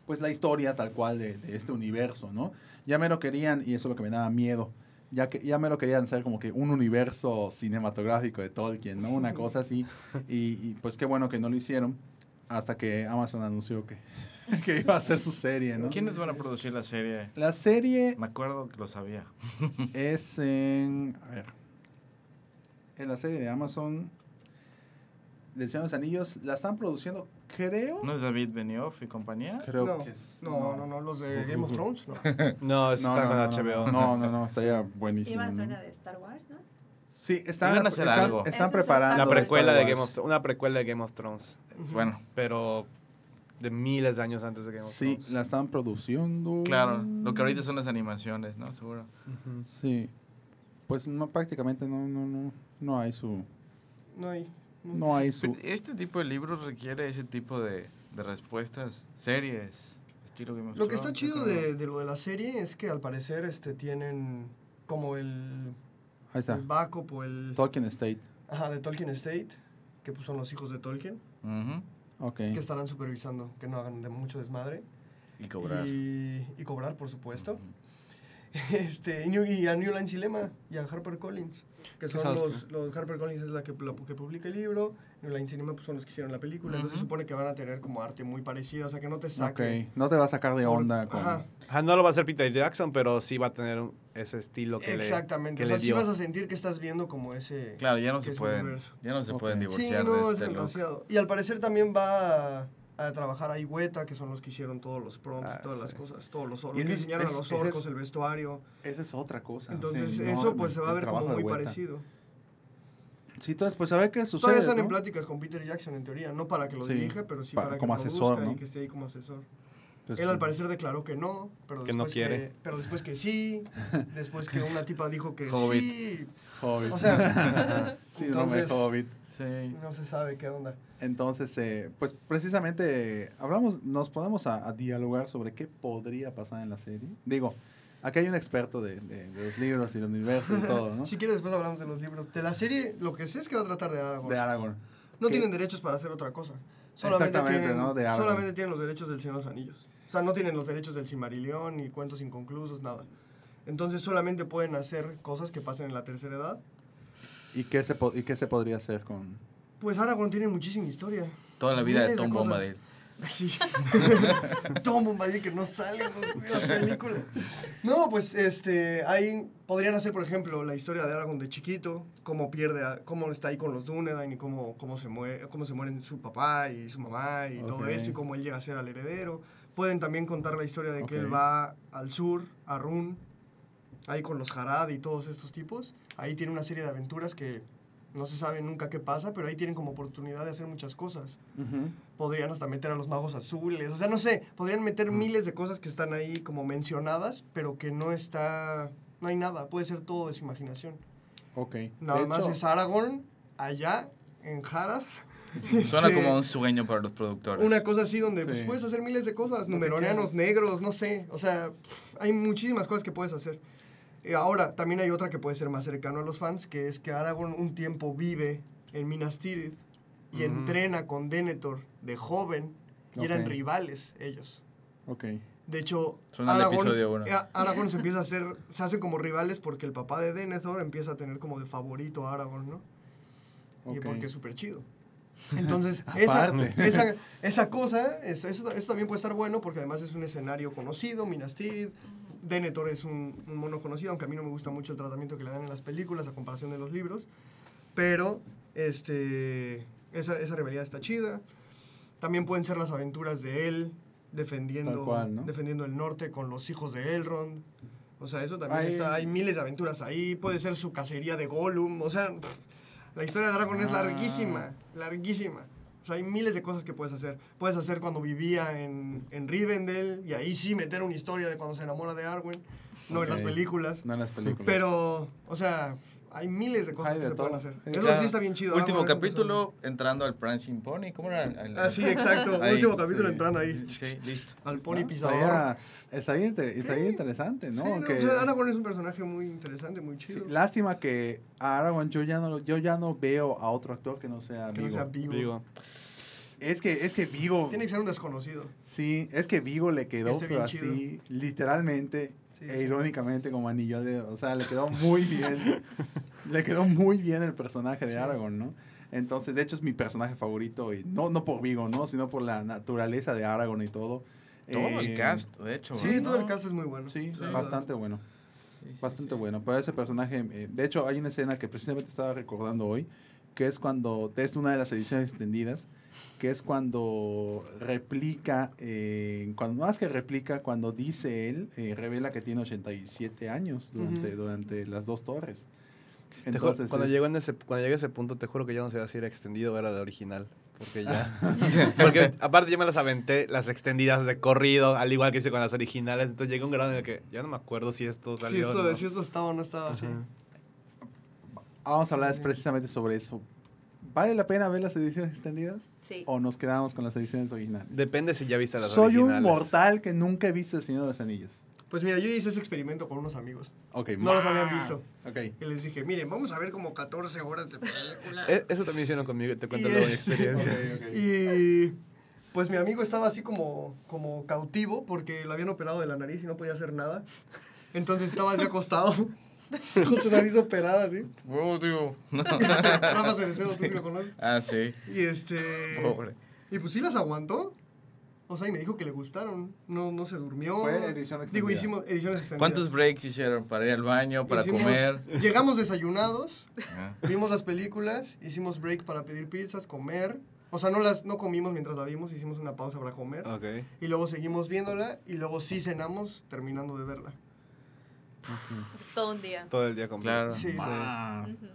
pues la historia tal cual de, de este universo, ¿no? Ya me lo querían, y eso es lo que me daba miedo, ya que ya me lo querían hacer como que un universo cinematográfico de Tolkien, ¿no? Una cosa así, y, y, pues qué bueno que no lo hicieron, hasta que Amazon anunció que, que iba a hacer su serie, ¿no? ¿Quiénes van a producir la serie? La serie Me acuerdo que lo sabía. es en. A ver. En la serie de Amazon. Del Señor de los Anillos. La están produciendo, creo. ¿No es David Benioff y compañía? Creo no, que es. no, no, no, los de Game of Thrones, no. No, está No, no, con no, HBO. No, no, no, estaría buenísimo. Iba de Star Wars, ¿no? Sí, están, Iban a hacer están, algo. Están es preparando. Una precuela de Game of una precuela de Game of Thrones, Bueno, pero de miles de años antes de Game of Sí, Thrones. la están produciendo. claro. Lo que ahorita son las animaciones, ¿no? Seguro. Sí. Pues no, prácticamente no, no, no, no hay su. No hay. No hay su. Este tipo de libros requiere ese tipo de, de respuestas series, estilo Game of Lo que está chido de, de lo de la serie es que al parecer este tienen como el, Ahí está. el backup o el Tolkien State. ajá, de Tolkien State, que pues son los hijos de Tolkien, Ujú. Ok. que estarán supervisando que no hagan de mucho desmadre. Y cobrar. Y, y cobrar, por supuesto. Este, y, a New Line Cinema y a HarperCollins, que son los los, HarperCollins es la que, la que publica el libro, New Line Cinema pues son los que hicieron la película, entonces se supone que van a tener como arte muy parecido, o sea que no te saque. Ok. No te va a sacar de por- onda con. Ajá, Ajá, no lo va a hacer Peter Jackson, pero sí va a tener un- ese estilo que exactamente. le, o que sea, sí vas a sentir que estás viendo como ese... Claro, ya no se pueden, universo. ya no se pueden Sí, divorciar no, de es este look. demasiado. Y al parecer también va a, a trabajar a Igüeta, que son los que hicieron todos los prompts, Ah, todas sí. las cosas, todos los orcos, que diseñaron es- a los es- orcos, el vestuario. Esa es otra cosa. Entonces sí, eso no, pues se va a ver como muy parecido. Sí, entonces, pues a ver qué sucede. Todavía están en ¿no? pláticas con Peter Jackson en teoría, no para que lo Sí, dirija, pero sí pa- para, como que asesor, produzca ¿no? y que esté ahí como asesor. Entonces, Él al pues, parecer declaró que no, pero Que no después quiere. pero después que sí, después que una tipa dijo que Hobbit. sí. Hobbit. O sea, entonces- Hobbit. Sí. no se sabe qué onda. Entonces, eh, pues precisamente eh, hablamos, nos ponemos a, a dialogar sobre qué podría pasar en la serie. Digo, aquí hay un experto de, de- de los libros y del universo y todo, ¿no? Si quieres después hablamos de los libros. De la serie, lo que sé es que va a tratar de Aragorn. De Aragorn. No ¿Qué? tienen derechos para hacer otra cosa. Solamente Exactamente, tienen, ¿no? De Aragorn. solamente tienen los derechos del Señor de los Anillos. O sea, no tienen los derechos del Silmarillion, ni cuentos inconclusos, nada. Entonces solamente pueden hacer cosas que pasen en la tercera edad. ¿Y qué, se po- ¿Y qué se podría hacer con...? Pues Aragorn tiene muchísima historia. Toda la vida de Tom. Bombadil. Sí. Tom Bombadil que no sale en la película. No, pues este, ahí podrían hacer, por ejemplo, la historia de Aragorn de chiquito, cómo pierde, a- cómo está ahí con los Dunedain y cómo, cómo, se muere, cómo se mueren su papá y su mamá y todo esto y cómo él llega a ser al heredero. Pueden también contar la historia de que él va al sur, a Run, ahí con los Harad y todos estos tipos. Ahí tiene una serie de aventuras que no se sabe nunca qué pasa, pero ahí tienen como oportunidad de hacer muchas cosas podrían hasta meter a los magos azules, o sea, no sé, podrían meter miles de cosas que están ahí como mencionadas, pero que no está, no hay nada, puede ser todo de su imaginación. Ok. Nada De más hecho, es Aragorn, allá, en Harad. Suena Este, como un sueño para los productores. Una cosa así donde Sí. pues, puedes hacer miles de cosas, numeronianos, negros, no sé, o sea, hay muchísimas cosas que puedes hacer. Eh, ahora, también hay otra que puede ser más cercano a los fans, que es que Aragorn un tiempo vive en Minas Tirith y entrena con Denethor de joven y eran rivales ellos. Ok. De hecho, al Aragorn, se empieza a hacer, se hace como rivales porque el papá de Denethor empieza a tener como de favorito a Aragorn, ¿no? Y Ok. porque es súper chido. Entonces, esa, esa, esa cosa, es- eso, eso también puede estar bueno porque además es un escenario conocido, Minas Tirith, Denethor es un, un mono conocido, aunque a mí no me gusta mucho el tratamiento que le dan en las películas a comparación de los libros. Pero este, esa, esa rivalidad está chida. También pueden ser las aventuras de él defendiendo, Tal cual, ¿no? defendiendo el norte con los hijos de Elrond. O sea, eso también Hay- está. Hay miles de aventuras ahí. Puede ser su cacería de Gollum. O sea, pff, la historia de Aragorn es Ah. larguísima. Larguísima. O sea, hay miles de cosas que puedes hacer. Puedes hacer cuando vivía en, en Rivendell. Y ahí sí meter una historia de cuando se enamora de Arwen. No en las películas. No en las películas. Pero, o sea, hay miles de cosas Hay que de se pueden hacer. Eso sí está bien chido. Último capítulo, entrando al Prancing Pony. ¿Cómo era? El- Ah, sí, exacto. Ahí, Último capítulo sí. entrando ahí. Sí, listo. Al pony No, pisador. estaría, estaría, inter- estaría interesante, ¿no? Sí, no, Que- o sea, Aragorn es un personaje muy interesante, muy sí, chido. lástima que a Aragorn yo ya no lo- yo ya no veo a otro actor que no sea que no Vigo. sea Vigo. Es que es que Vigo Tiene que ser un desconocido. sí, es que Vigo le quedó pero bien chido. así literalmente Sí, e sí. irónicamente como anillo de, o sea, le quedó muy bien. le quedó muy bien el personaje de Sí. Aragorn, ¿no? Entonces, de hecho es mi personaje favorito y no no por Vigo, ¿no? Sino por la naturaleza de Aragorn y todo. Todo el Eh, cast, de hecho. Sí, ¿no? todo el caso es muy bueno. Sí, bastante bueno. Sí, sí, Bastante sí. bueno. Pero ese personaje, eh, de hecho, hay una escena que precisamente estaba recordando hoy, que es cuando, es una de las ediciones extendidas, que es cuando replica, eh, cuando más que replica, cuando dice él, eh, revela que tiene 87 años durante, durante las dos torres. Entonces, cuando, es- llegó en ese, cuando llegué a ese punto, te juro que ya no sabía si era extendido o era de original. Porque ya. porque aparte yo me las aventé, las extendidas de corrido, al igual que hice con las originales. Entonces llegó un grado en el que ya no me acuerdo si esto Si salió. esto, o no. si esto estaba o no estaba así. Vamos a hablar precisamente sobre eso. ¿Vale la pena ver las ediciones extendidas Sí. o nos quedamos con las ediciones originales? Depende si ya viste las Soy un originales. mortal que nunca he visto El Señor de los Anillos. Pues mira, yo hice ese experimento con unos amigos. Ok, No los habían visto. Ok. Y les dije, miren, vamos a ver como 14 horas de película. Eh, Eso también hicieron conmigo, te cuento Y luego mi experiencia. Y pues mi amigo estaba así como, como cautivo porque lo habían operado de la nariz y no podía hacer nada. Entonces estaba así acostado con su nariz operada así. Oh, digo. Rafa Cerecedo, tú sí lo conoces. ah, sí. Y este... Pobre. Y pues sí las aguantó. O sea, y me dijo que le gustaron. No, no se durmió. Fue edición Digo, hicimos ediciones extendidas. ¿Cuántos breaks hicieron para ir al baño, para Hicimos- comer? Llegamos desayunados, vimos las películas, hicimos break para pedir pizzas, comer. O sea, no las no comimos mientras la vimos, hicimos una pausa para comer. Y luego seguimos viéndola y luego sí cenamos terminando de verla. Todo un día. Todo el día completo. Claro. Sí, sí.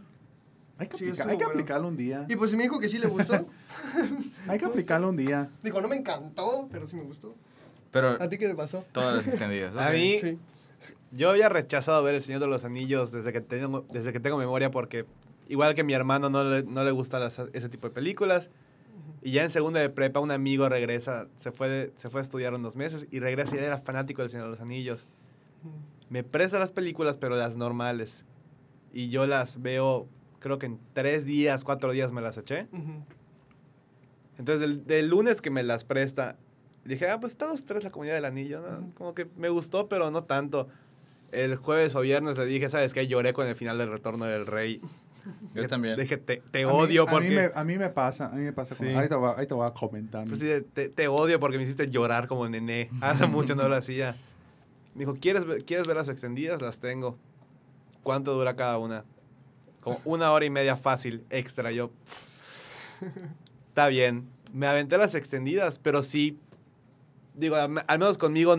Hay que, Sí, aplica- hay que bueno. aplicarlo un día. Y pues sí me dijo que sí le gustó. Hay que no sé. aplicarlo un día. Dijo, no me encantó, pero sí me gustó. Pero ¿A ti qué te pasó? todas las extendidas. A mí- Sí. Yo había rechazado ver El Señor de los Anillos desde que tengo, desde que tengo memoria porque igual que mi hermano no le, no le gustan las- ese tipo de películas. Y ya en segunda de prepa un amigo regresa, se fue, de- se fue a estudiar unos meses y regresa y era fanático del Señor de los Anillos. Me presta las películas, pero las normales. Y yo las veo, creo que en tres días, cuatro días me las eché. Entonces, del, del lunes que me las presta, dije, ah, pues está dos, tres la comunidad del anillo. Como que me gustó, pero no tanto. El jueves o viernes le dije, ¿sabes qué? Lloré con el final del Retorno del Rey. Yo también. Dije, te, te A mí- odio a mí, porque... me, a mí me pasa, a mí me pasa. Sí. ahí, te voy, a- ahí te voy a comentar. Pues te, te odio porque me hiciste llorar como nené. Hace mucho no lo hacía. Me dijo, ¿quieres, ¿quieres ver las extendidas? Las tengo. ¿Cuánto dura cada una? Como una hora y media fácil, extra. Yo, pff, está bien. Me aventé las extendidas, pero sí, digo, al menos conmigo,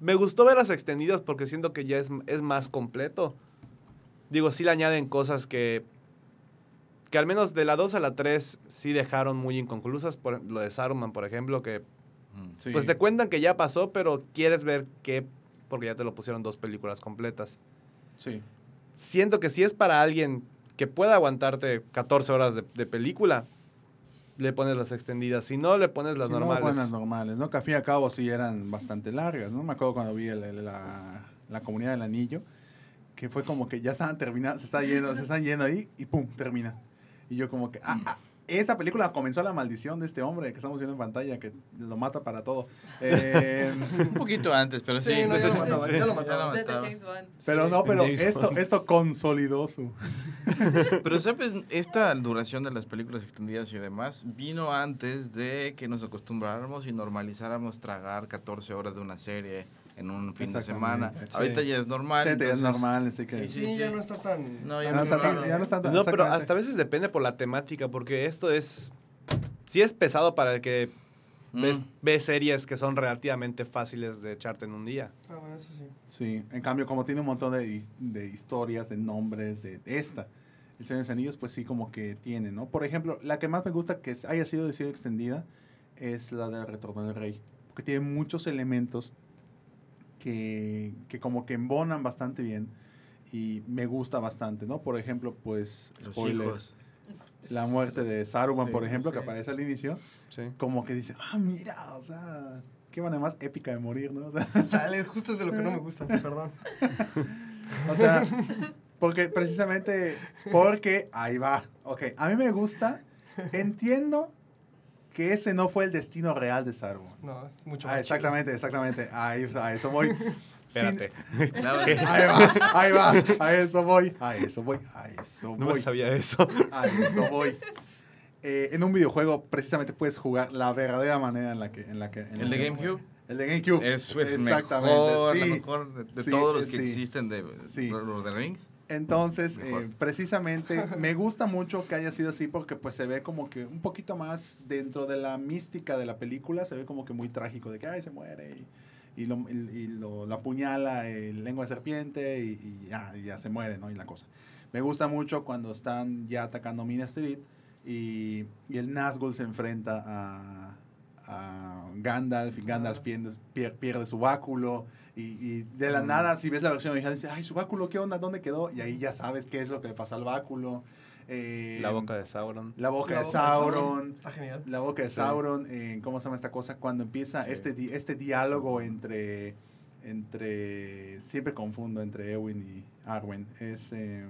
me gustó ver las extendidas porque siento que ya es, es más completo. Digo, sí le añaden cosas que, que al menos de la 2 a la 3 sí dejaron muy inconclusas. Por lo de Saruman, por ejemplo, que Mm. Sí. pues te cuentan que ya pasó, pero quieres ver qué, porque ya te lo pusieron dos películas completas. Sí. Siento que si es para alguien que pueda aguantarte 14 horas de, de película, le pones las extendidas. Si no, le pones las no, normales. ponen las normales, ¿no? Que al fin y al cabo sí eran bastante largas, ¿no? Me acuerdo cuando vi el- el- la, la comunidad del anillo, que fue como que ya estaban terminadas, se está yendo, se están yendo ahí y pum, termina. Y yo como que, ah, ah, esta película comenzó la maldición de este hombre que estamos viendo en pantalla, que lo mata para todo. Eh, Un poquito antes, pero sí. Sí, no, ya lo ya mataba. James Bond. pero no, pero James esto, Bond. esto consolidó su... Pero sabes, esta duración de las películas extendidas y demás vino antes de que nos acostumbráramos y normalizáramos tragar 14 horas de una serie en un fin de semana. sí. Ahorita ya es normal. Sí, ya es normal, así que... Sí, Sí, sí, ya no está tan... No, Ya ya no no está es tan- ya no está tan- No, pero hasta a veces depende por la temática, porque esto es... Sí es pesado para el que ves, Mm. ve series que son relativamente fáciles de echarte en un día. Ah, bueno, eso sí. Sí, en cambio, como tiene un montón de, de historias, de nombres, de esta, El Señor de los Anillos, pues sí, como que tiene, ¿no? Por ejemplo, la que más me gusta que haya sido decisión extendida es la del Retorno del Rey, porque tiene muchos elementos que, que como que embonan bastante bien y me gusta bastante, ¿no? Por ejemplo, pues, Los spoiler, hijos. la muerte de Saruman, Sí, por sí, ejemplo, que sí. aparece al inicio, Sí. como que dice, ah, mira, o sea, qué manera más épica de morir, ¿no? O sea, Chale, justo es de lo que no me gusta, perdón. O sea, porque precisamente, porque ahí va. Ok, a mí me gusta, entiendo que ese no fue el destino real de Saruman. No, mucho Ah, más exactamente, exactamente. Ahí, a eso voy. Espérate. Sin- ahí va, ahí va, a eso voy, a eso voy, a eso No me voy, sabía eso. a eso voy. Eh, en un videojuego precisamente puedes jugar la verdadera manera en la que... En la que en El la de GameCube. El de GameCube. Eso es Exactamente, mejor, sí. la mejor de, de Sí, todos los que sí. existen de Sí. Lord of the Rings. Entonces, eh, precisamente, me gusta mucho que haya sido así porque pues se ve como que un poquito más dentro de la mística de la película, se ve como que muy trágico, de que, ay, se muere y, y lo, y, y lo, el lengua de serpiente y, ya, y ya se muere, ¿no? Y la cosa. Me gusta mucho cuando están ya atacando Minas Tirith y, y el Nazgûl se enfrenta a, a Gandalf y Gandalf pierde, pier- pierde su báculo y, y de la Mm. nada si ves la versión original dices, ay, su báculo, ¿qué onda? ¿Dónde quedó? Y ahí ya sabes qué es lo que le pasó al báculo. Eh, La boca de Sauron. la boca La de boca de Sauron. Está genial. La boca de Sí. Sauron, eh, ¿cómo se llama esta cosa? Cuando empieza Sí. este, di- este diálogo entre, entre, siempre confundo entre Eowyn y Arwen, es eh,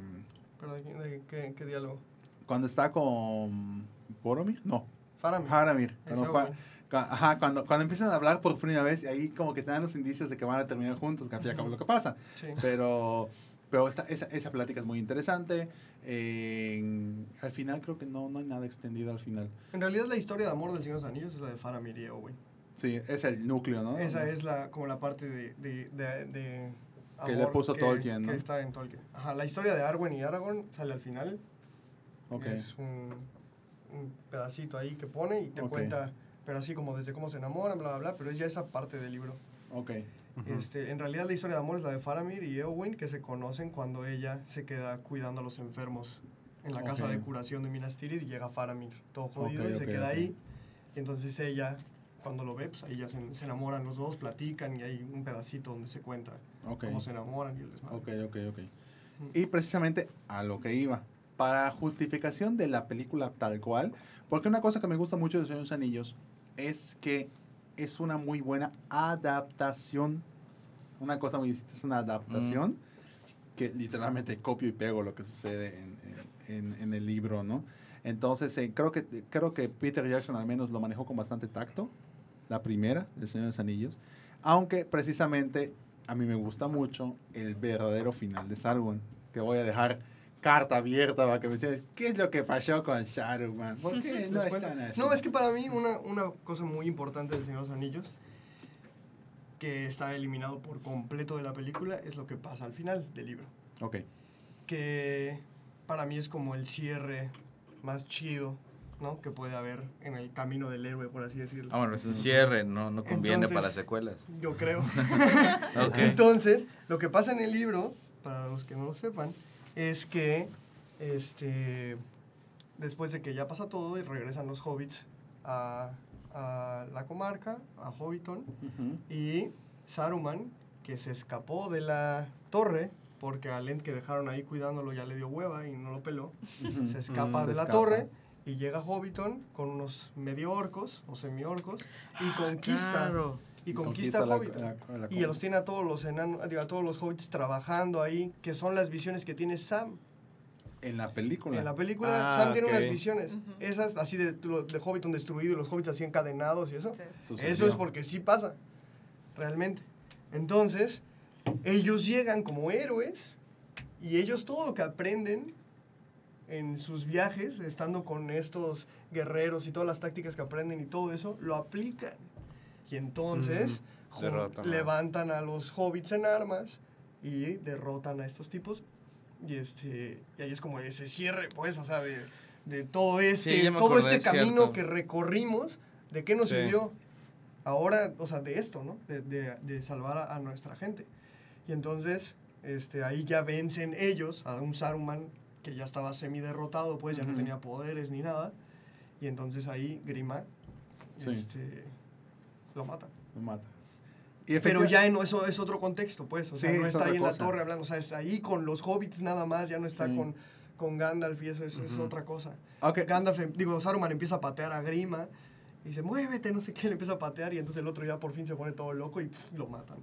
¿Pero de, de qué, qué diálogo? cuando está con Boromir, no, Faramir. Haramir, Ese cuando, fa- güey. cua- ajá, cuando, cuando empiezan a hablar por primera vez y ahí como que te dan los indicios de que van a terminar juntos, que al fin y al cabo es lo que pasa. Sí. Pero, pero esta, esa, esa plática es muy interesante. Eh, al final creo que no, no hay nada extendido al final. En realidad la historia de amor del Señor de los Anillos es la de Faramir y Eowyn. Sí, es el núcleo, ¿no? Esa es la, como la parte de, de, de, de Que le puso que, Tolkien, ¿no? Que está en Tolkien. Ajá, la historia de Arwen y Aragorn sale al final. Ok. Es un, un pedacito ahí que pone y te Ok. cuenta, pero así como desde cómo se enamoran, bla, bla, bla, pero es ya esa parte del libro. Ok. Este, en realidad la historia de amor es la de Faramir y Eowyn, que se conocen cuando ella se queda cuidando a los enfermos en la casa Ok. de curación de Minas Tirith y llega Faramir, todo jodido, Ok, y se ok, queda ahí. Y entonces ella, cuando lo ve, pues ahí ya se, se enamoran los dos, platican y hay un pedacito donde se cuenta cómo se enamoran y el desmadre. Ok, ok, ok. Y precisamente a lo que iba. Para justificación de la película tal cual, porque una cosa que me gusta mucho de Señor de los Anillos es que es una muy buena adaptación. Una cosa muy distinta es una adaptación que literalmente copio y pego lo que sucede en, en- el libro, ¿no? Entonces, eh, creo, que, creo que Peter Jackson al menos lo manejó con bastante tacto, la primera, del Señor de los Anillos, aunque precisamente a mí me gusta mucho el verdadero final de Saruman, que voy a dejar carta abierta para que me digas, ¿qué es lo que pasó con Saruman? ¿Por qué no están así? No, es que para mí una, una cosa muy importante del Señor de los Anillos, que está eliminado por completo de la película, es lo que pasa al final del libro. Ok, que para mí es como el cierre más chido, ¿no? Que puede haber en el camino del héroe, por así decirlo. Ah, bueno, es un cierre, no, no conviene Entonces- para secuelas. Yo creo. Ok. Entonces, lo que pasa en el libro, para los que no lo sepan, es que este después de que ya pasa todo y regresan los hobbits a, a la comarca, a Hobbiton, y Saruman, que se escapó de la torre, porque a Lent que dejaron ahí cuidándolo ya le dio hueva y no lo peló, se escapa Mm, de se la escapa. torre y llega a Hobbiton con unos medio orcos o semi-orcos y conquista, Claro. Y conquista, la- la- y los tiene a todos los enanos, digo, a todos los hobbits trabajando ahí, que son las visiones que tiene Sam. En la película. En la película Ah, Sam tiene unas visiones, esas así de, de Hobbiton destruido y los hobbits así encadenados y eso. Sí. Eso es porque sí pasa, realmente. Entonces, ellos llegan como héroes y ellos todo lo que aprenden en sus viajes, estando con estos guerreros y todas las tácticas que aprenden y todo eso, lo aplican. Y entonces, a- levantan a los hobbits en armas y derrotan a estos tipos. Y, este, y ahí es como ese cierre, pues, o sea, de, de todo este, todo acordé, este camino que recorrimos, ¿de qué nos Sí. sirvió? Ahora, o sea, de esto, ¿no? De, de- de salvar a, a nuestra gente. Y entonces, este, ahí ya vencen ellos a un Saruman que ya estaba semi derrotado, pues ya no tenía poderes ni nada. Y entonces ahí Grima Sí. este, lo mata. Lo mata. Y Pero ya en, eso es otro contexto, pues. O sea, Sí, no es está ahí en la torre hablando. O sea, es ahí con los hobbits nada más, ya no está Sí. con, con Gandalf y eso, eso es otra cosa. Ok, Gandalf, em- digo, Saruman empieza a patear a Grima y dice, muévete, no sé qué, le empieza a patear y entonces el otro ya por fin se pone todo loco y pf, lo matan.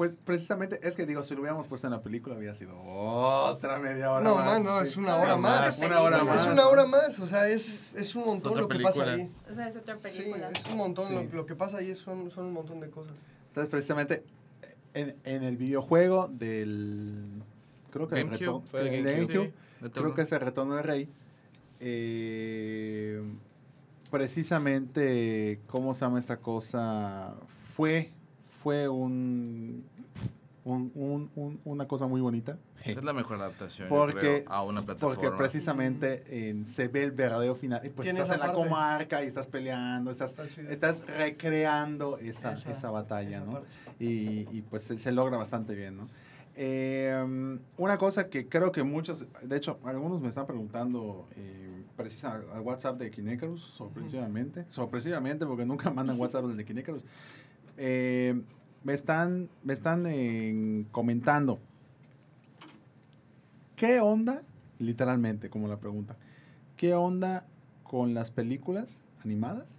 Pues precisamente, es que digo, si lo hubiéramos puesto en la película, había sido otra media hora No, más. no, sí. es una hora más. Una hora más. Es una hora más, o sea, es, es un montón Otra lo que pasa ahí. O sea, es otra Sí, película. es un montón, Sí. lo, lo que pasa ahí son, son un montón de cosas. Entonces, precisamente, en, en el videojuego del... Creo que el retorno, el creo que es el retorno del rey. eh, precisamente, ¿cómo se llama esta cosa? Fue, fue un, un- un- un- una cosa muy bonita. Es la mejor adaptación Porque, creo, a una porque plataforma. precisamente en- se ve el verdadero final. Y pues estás esa en la parte. comarca y estás peleando, estás, estás recreando esa, Esa- esa batalla, esa ¿no? y, y, pues se, se logra bastante bien, ¿no? Eh, una cosa que creo que muchos, de hecho, algunos me están preguntando eh, precisa al WhatsApp de Kinecarus, sorpresivamente, sorpresivamente porque nunca mandan WhatsApp de Kinecarus, eh, me están, me están eh, comentando, ¿qué onda, literalmente, como la pregunta, qué onda con las películas animadas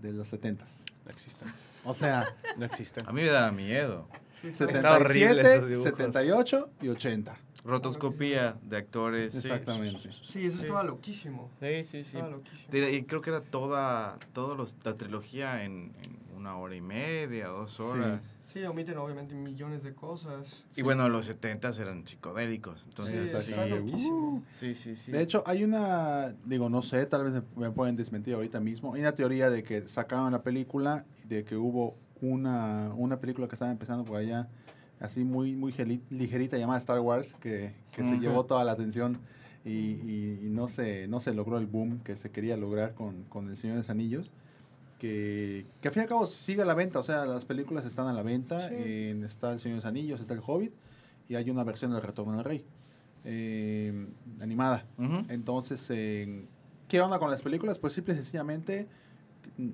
de los 70s? No existen. O sea, No existen. A mí me da miedo. Sí, está- Está horrible 77, esos dibujos. 78 y 80. Rotoscopía de actores. sí. Exactamente. Sí, eso Sí. estaba loquísimo. Sí, sí, sí. Estaba loquísimo. Y creo que era toda, toda los- la trilogía en, en una hora y media, dos horas. Sí, omiten obviamente millones de cosas. Y bueno, los 70 eran psicodélicos. Entonces, Sí, sí, sí, sí, sí. De hecho, hay una, digo, no sé, tal vez me- pueden desmentir ahorita mismo. Hay una teoría de que sacaron la película, de que hubo una, una película que estaba empezando por allá, así muy, muy ligerita, llamada Star Wars, que, que se llevó toda la atención y, y- y no, se, no se logró el boom que se quería lograr con, con El Señor de los Anillos. Que, que al fin y al cabo sigue a la venta, o sea, las películas están a la venta. Sí. en- está El Señor de los Anillos, está El Hobbit y hay una versión del Retorno del Rey, eh, animada. Entonces, eh, ¿qué onda con las películas? Pues simple y sencillamente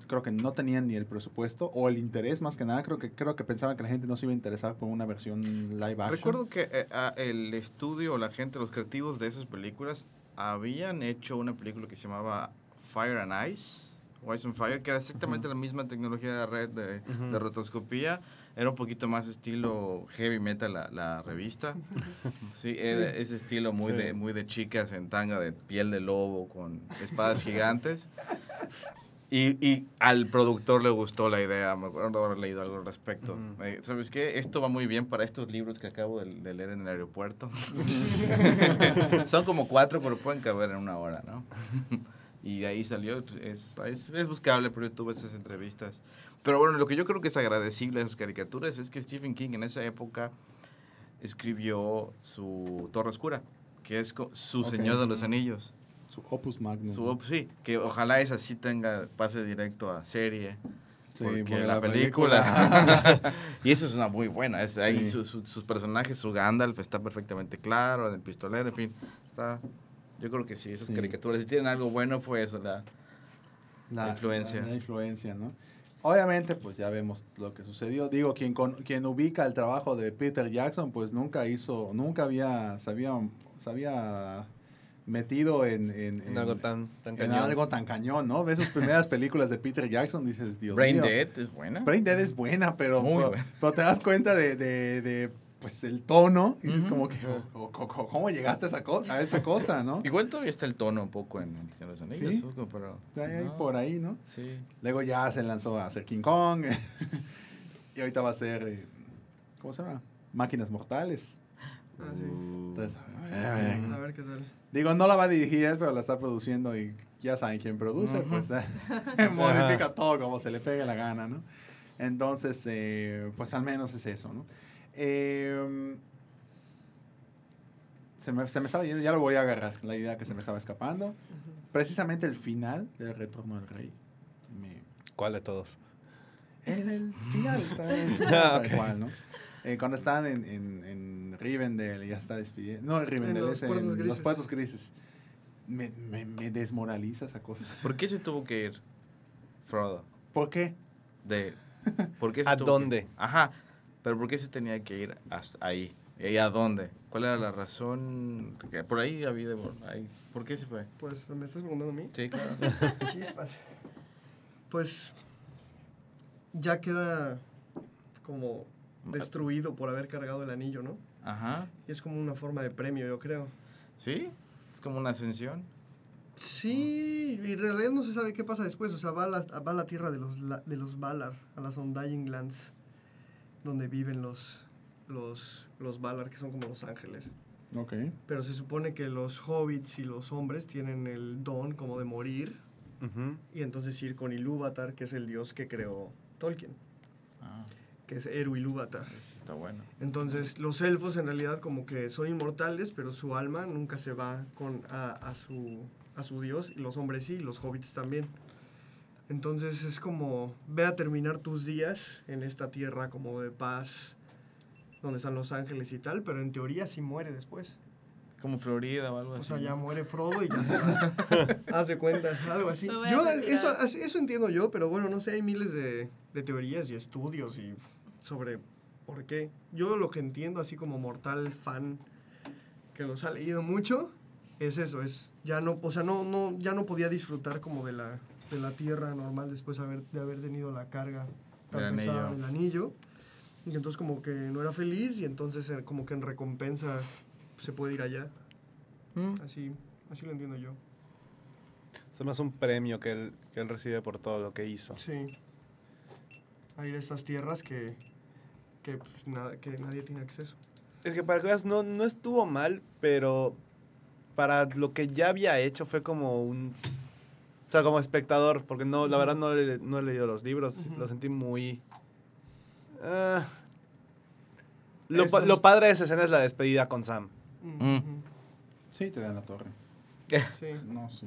creo que no tenían ni el presupuesto o el interés más que nada. Creo que creo que pensaban que la gente no se iba a interesar por una versión live action. Recuerdo que eh, el estudio, la gente, los creativos de esas películas habían hecho una película que se llamaba Fire and Ice, o Ice and Fire, que era exactamente la misma tecnología de red de, Ujú. de rotoscopía. Era un poquito más estilo heavy metal la, la revista. Sí, era ese estilo muy, Sí. de, muy de chicas en tanga de piel de lobo con espadas gigantes. Y, y al productor le gustó la idea, me acuerdo haber leído algo al respecto. Ujú. Eh, ¿Sabes qué? Esto va muy bien para estos libros que acabo de, de leer en el aeropuerto. Son como cuatro, pero pueden caber en una hora, ¿no? Y de ahí salió, es, es, es buscable por YouTube esas entrevistas. Pero bueno, lo que yo creo que es agradecible a esas caricaturas es que Stephen King en esa época escribió su Torre Oscura, que es su Ok. Señor de los Anillos. Su Opus Magnum. Su, op- sí, que ojalá esa sí tenga pase directo a serie. Sí, porque, porque la, la película. y eso es una muy buena. Es, ahí Sí. su- su- sus personajes, su Gandalf está perfectamente claro, el pistolero, en fin. Está, yo creo que sí, esas Sí. caricaturas. Si tienen algo bueno, fue eso. La, La influencia. La, la influencia, ¿no? Obviamente, pues ya vemos lo que sucedió. Digo, quien, con, quien ubica el trabajo de Peter Jackson, pues nunca hizo, nunca había, se había, se había metido en, en, En algo tan, tan en cañón. algo tan cañón, ¿no? Ves sus primeras películas de Peter Jackson, dices, Dios Brain mío. Dead es buena. Brain Dead es buena, pero, Muy pero, buena. pero te das cuenta de, de, de, pues, el tono y dices Ujú. como que, "Oh, oh, oh, ¿cómo llegaste a, esa co- a esta cosa, no? Igual todavía está el tono un poco en El Señor de los Anillos, Sí. pero... Ahí no. por ahí, ¿no? Sí. Luego ya se lanzó a hacer King Kong. y ahorita va a ser, eh, ¿cómo se llama? Máquinas Mortales. Ah, sí. Uh, Entonces, eh, A ver qué tal. digo, no la va a dirigir él, pero la está produciendo y ya saben quién produce, Ujú. pues eh, modifica todo como se le pegue la gana, ¿no? Entonces, eh, pues al menos es eso, ¿no? Eh, se, me, se me estaba yendo, ya lo voy a agarrar, la idea que se me estaba escapando. Precisamente el final del Retorno del Rey. me- ¿Cuál de todos? el, el final, el final Ah, tal cual, ¿no? Eh, cuando están en, en, en Rivendell y ya está despidiendo. No, en Rivendell, los es en los puertos grises. Me, me, me desmoraliza esa cosa. ¿Por qué se tuvo que ir Frodo? ¿Por qué? De, ¿por qué se ¿A tuvo que- dónde? Ajá, pero ¿por qué se tenía que ir hasta ahí? ¿Y a dónde? ¿Cuál era la razón? Por ahí había... de- ahí. ¿Por qué se fue? Pues, ¿me estás preguntando a mí? Sí, claro. Chispas. Pues ya queda como destruido por haber cargado el anillo, ¿no? Ajá, Y es como una forma de premio, yo creo. ¿sí? Es como una ascensión. Sí, y en realidad no se sabe qué pasa después. O sea, va a la, va a la tierra de los, la- de los Valar, a las Undying Lands, donde viven los, los, los Valar, que son como los ángeles. Ok. Pero se supone que los hobbits y los hombres tienen el don como de morir y entonces ir con Ilúvatar, que es el dios que creó Tolkien, Ah, que es Eru Ilúvatar. está bueno. Entonces, los elfos en realidad como que son inmortales, pero su alma nunca se va con, a, a su, a su dios, y los hombres sí, y los hobbits también. Entonces es como, ve a terminar tus días en esta tierra como de paz, donde están los ángeles y tal, pero en teoría sí muere después. Como Florida o algo O así. sea, ya muere Frodo y ya se va. Hace cuenta, algo así. Yo, eso, eso entiendo yo, pero bueno, no sé, hay miles de, de teorías y estudios y sobre por qué. Yo lo que entiendo, así como mortal fan que los ha leído mucho, es eso, es ya no, o sea, no, no, ya no podía disfrutar como de la, de la tierra normal después de haber, de haber tenido la carga tan Del pesada anillo. del anillo. Y entonces como que no era feliz y entonces eh, como que en recompensa se puede ir allá. Mm. Así, así lo entiendo yo. Es más un premio que él, que él recibe por todo lo que hizo. Sí. A ir a estas tierras que, que, pues, nada, que nadie tiene acceso. Es que para que veas, no, no estuvo mal, pero para lo que ya había hecho fue como un... O sea, como espectador, porque no, la verdad no, he- no he leído los libros, Ujú. lo sentí muy... ah. lo, es- lo padre de esa escena es la despedida con Sam. Mm. Ujú. Sí, te dan la torre. Sí. No, sí.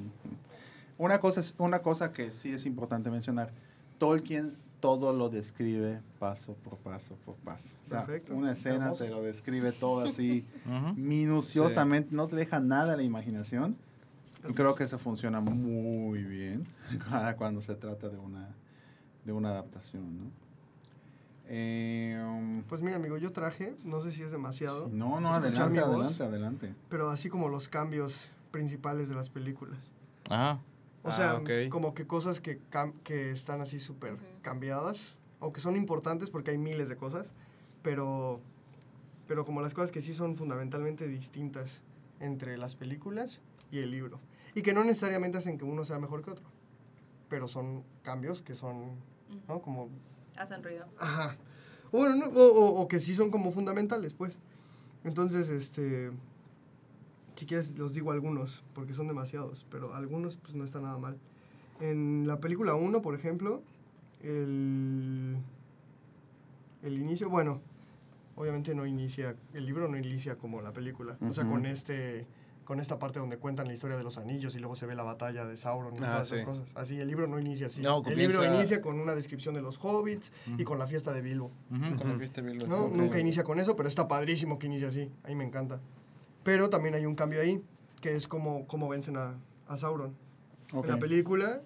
Una cosa, es, una cosa que sí es importante mencionar. Tolkien todo lo describe paso por paso por paso. O sea, Perfecto. una escena te lo describe todo así Ujú. minuciosamente, no te deja nada a la imaginación. Creo que eso funciona muy bien cuando se trata de una, de una adaptación, ¿no? Eh, um, Pues mira, amigo, yo traje, no sé si es demasiado, no, no, ¿escuchar adelante, voz? adelante, adelante. pero así como los cambios principales de las películas. Ah, O Ah, sea, ok. como que cosas que, cam- que están así súper cambiadas, o que son importantes porque hay miles de cosas, pero, pero como las cosas que sí son fundamentalmente distintas entre las películas y el libro. Y que no necesariamente hacen que uno sea mejor que otro, pero son cambios que son. ¿no? Como, Hacen ruido. ajá. Bueno, no, o, o- o que sí son como fundamentales, pues. Entonces, este, si quieres los digo algunos, porque son demasiados, pero algunos pues no está nada mal. En la película 1, por ejemplo, el, el inicio, bueno, obviamente no inicia, el libro no inicia como la película, o sea, con este con esta parte donde cuentan la historia de los anillos y luego se ve la batalla de Sauron y Ah, todas esas sí. cosas. Así, el libro no inicia así. No, el libro inicia con una descripción de los hobbits y Ujú. con la fiesta de Bilbo. Ujú, con lo que viste, Bill, No, ok. nunca inicia con eso, pero está padrísimo que inicie así. A mí me encanta. Pero también hay un cambio ahí, que es como, como vencen a, a Sauron. Ok. En la película,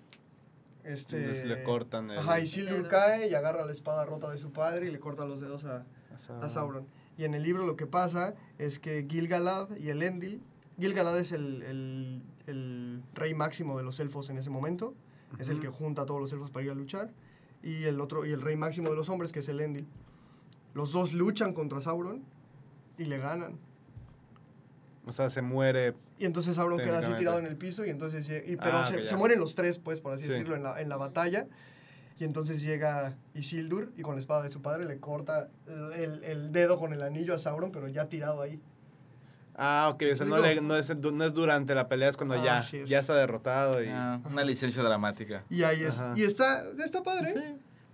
este... Le cortan el- Ajá, Isildur Dedo. cae y agarra la espada rota de su padre y le corta los dedos a, Ah. a Sauron. Y en el libro lo que pasa es que Gil-galad y Elendil... Gil-galad es el, el- el rey máximo de los elfos en ese momento. Es el que junta a todos los elfos para ir a luchar. Y el otro y el rey máximo de los hombres, que es Elendil. Los dos luchan contra Sauron y le ganan. O sea, se muere. Y entonces Sauron queda así tirado en el piso y entonces y- pero Ah, se, mueren los tres, pues, por así Sí. decirlo, en la, en la batalla. Y entonces llega Isildur y con la espada de su padre le corta el, el- el dedo con el anillo a Sauron, pero ya tirado ahí. Ah, ok. O sea, no, le- no, es, no es durante la pelea, es cuando Ah, ya, es. ya está derrotado. Y... Ah, una licencia dramática. Y ahí es. Ajá. Y está, está padre. Sí.